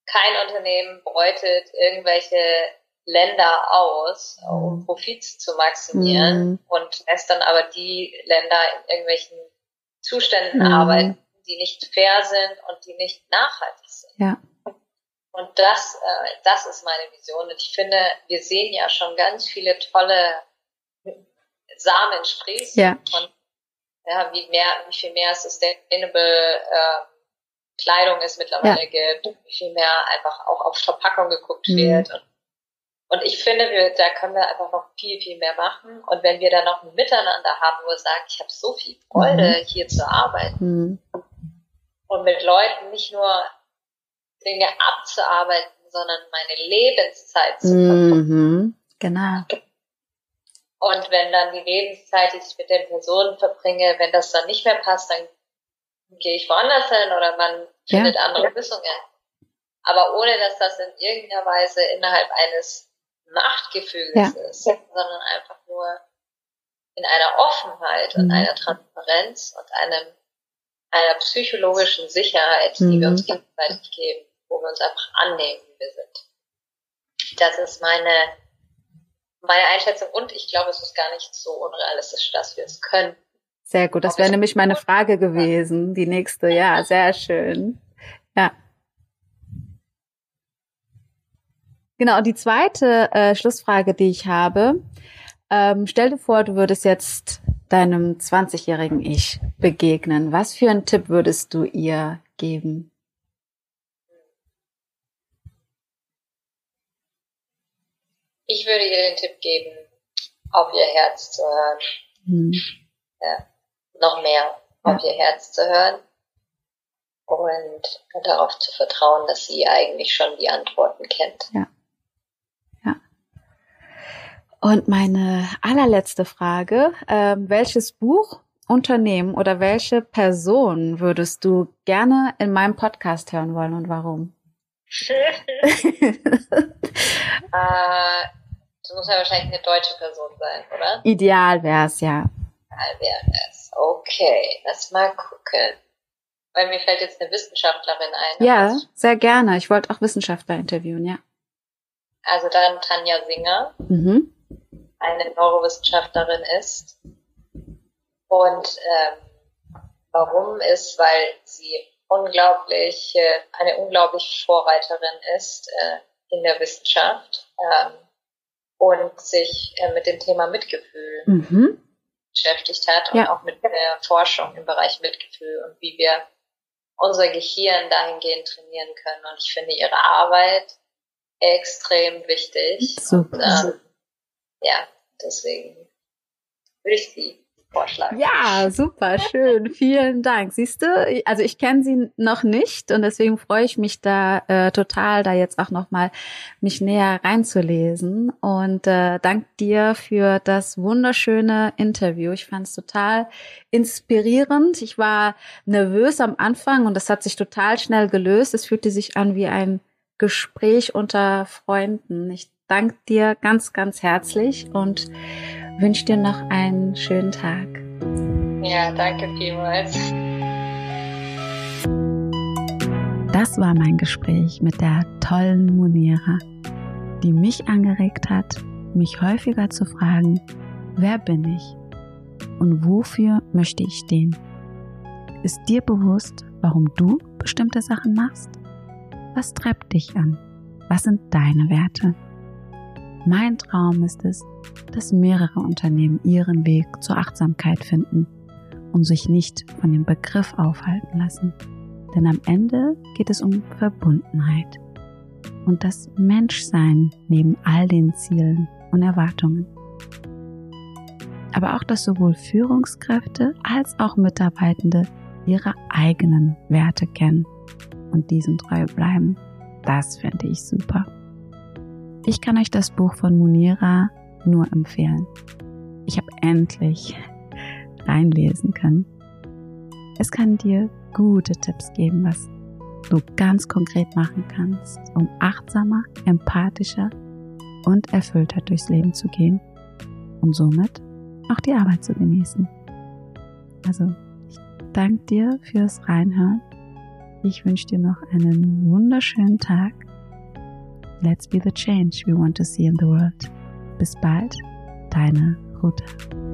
Kein Unternehmen beutet irgendwelche Länder aus, um mhm. Profit zu maximieren mhm. und lässt dann aber die Länder in irgendwelchen Zuständen mhm. arbeiten, die nicht fair sind und die nicht nachhaltig sind. Ja. Und das, äh, das ist meine Vision. Und ich finde, wir sehen ja schon ganz viele tolle Samen sprießen ja. von ja, wie mehr, wie viel mehr sustainable äh, Kleidung es mittlerweile ja. gibt, wie viel mehr einfach auch auf Verpackung geguckt mhm. wird. Und, und ich finde, wir, da können wir einfach noch viel, viel mehr machen. Und wenn wir dann noch ein Miteinander haben, wo wir sagen, ich habe so viel Freude, mhm. hier zu arbeiten mhm. und mit Leuten nicht nur Dinge abzuarbeiten, sondern meine Lebenszeit zu verbringen. Mhm, genau. Und wenn dann die Lebenszeit, die ich mit den Personen verbringe, wenn das dann nicht mehr passt, dann gehe ich woanders hin oder man findet ja. andere Lösungen. Aber ohne, dass das in irgendeiner Weise innerhalb eines Machtgefüges ja. ist, sondern einfach nur in einer Offenheit mhm. und einer Transparenz und einem, einer psychologischen Sicherheit, die wir uns mhm. gegenseitig geben wo wir uns einfach annehmen, wie wir sind. Das ist meine, meine Einschätzung und ich glaube, es ist gar nicht so unrealistisch, dass wir es können. Sehr gut, das wäre nämlich meine Frage gewesen, die nächste. Ja, sehr schön. Ja. Genau, die zweite äh, Schlussfrage, die ich habe, ähm, stell dir vor, du würdest jetzt deinem 20-jährigen Ich begegnen. Was für einen Tipp würdest du ihr geben? Ich würde ihr den Tipp geben, auf ihr Herz zu hören. Hm. Ja, noch mehr auf ja. ihr Herz zu hören und darauf zu vertrauen, dass sie eigentlich schon die Antworten kennt. Ja. Ja. Und meine allerletzte Frage, äh, welches Buch, Unternehmen oder welche Person würdest du gerne in meinem Podcast hören wollen und warum? äh, das muss ja wahrscheinlich eine deutsche Person sein, oder? Ideal wäre es, ja. Ideal wäre es. Okay, lass mal gucken. Weil mir fällt jetzt eine Wissenschaftlerin ein. Ja, sehr gerne. Ich wollte auch Wissenschaftler interviewen, ja. Also dann Tanja Singer, mhm. Eine Neurowissenschaftlerin ist. Und ähm, warum ist, weil sie unglaublich, äh, eine unglaubliche Vorreiterin ist äh, in der Wissenschaft. Ähm, und sich äh, mit dem Thema Mitgefühl mhm. beschäftigt hat und ja. auch mit der Forschung im Bereich Mitgefühl und wie wir unser Gehirn dahingehend trainieren können. Und ich finde ihre Arbeit extrem wichtig. Super. Und, ähm, ja, deswegen würde ich sie Vorschlag. Ja, super, schön. Vielen Dank. Siehst du, also ich kenne sie noch nicht und deswegen freue ich mich da äh, total, da jetzt auch nochmal mich näher reinzulesen. Und äh, dank dir für das wunderschöne Interview. Ich fand es total inspirierend. Ich war nervös am Anfang und das hat sich total schnell gelöst. Es fühlte sich an wie ein Gespräch unter Freunden. Ich danke dir ganz, ganz herzlich und wünsche dir noch einen schönen Tag. Ja, danke vielmals. Das war mein Gespräch mit der tollen Munira, die mich angeregt hat, mich häufiger zu fragen, wer bin ich und wofür möchte ich stehen? Ist dir bewusst, warum du bestimmte Sachen machst? Was treibt dich an? Was sind deine Werte? Mein Traum ist es, dass mehrere Unternehmen ihren Weg zur Achtsamkeit finden und sich nicht von dem Begriff aufhalten lassen. Denn am Ende geht es um Verbundenheit und das Menschsein neben all den Zielen und Erwartungen. Aber auch, dass sowohl Führungskräfte als auch Mitarbeitende ihre eigenen Werte kennen und diesen treu bleiben. Das fände ich super. Ich kann euch das Buch von Munira nur empfehlen. Ich habe endlich reinlesen können. Es kann dir gute Tipps geben, was du ganz konkret machen kannst, um achtsamer, empathischer und erfüllter durchs Leben zu gehen und somit auch die Arbeit zu genießen. Also, ich danke dir fürs Reinhören. Ich wünsche dir noch einen wunderschönen Tag Let's be the change we want to see in the world. Bis bald, deine Ruta.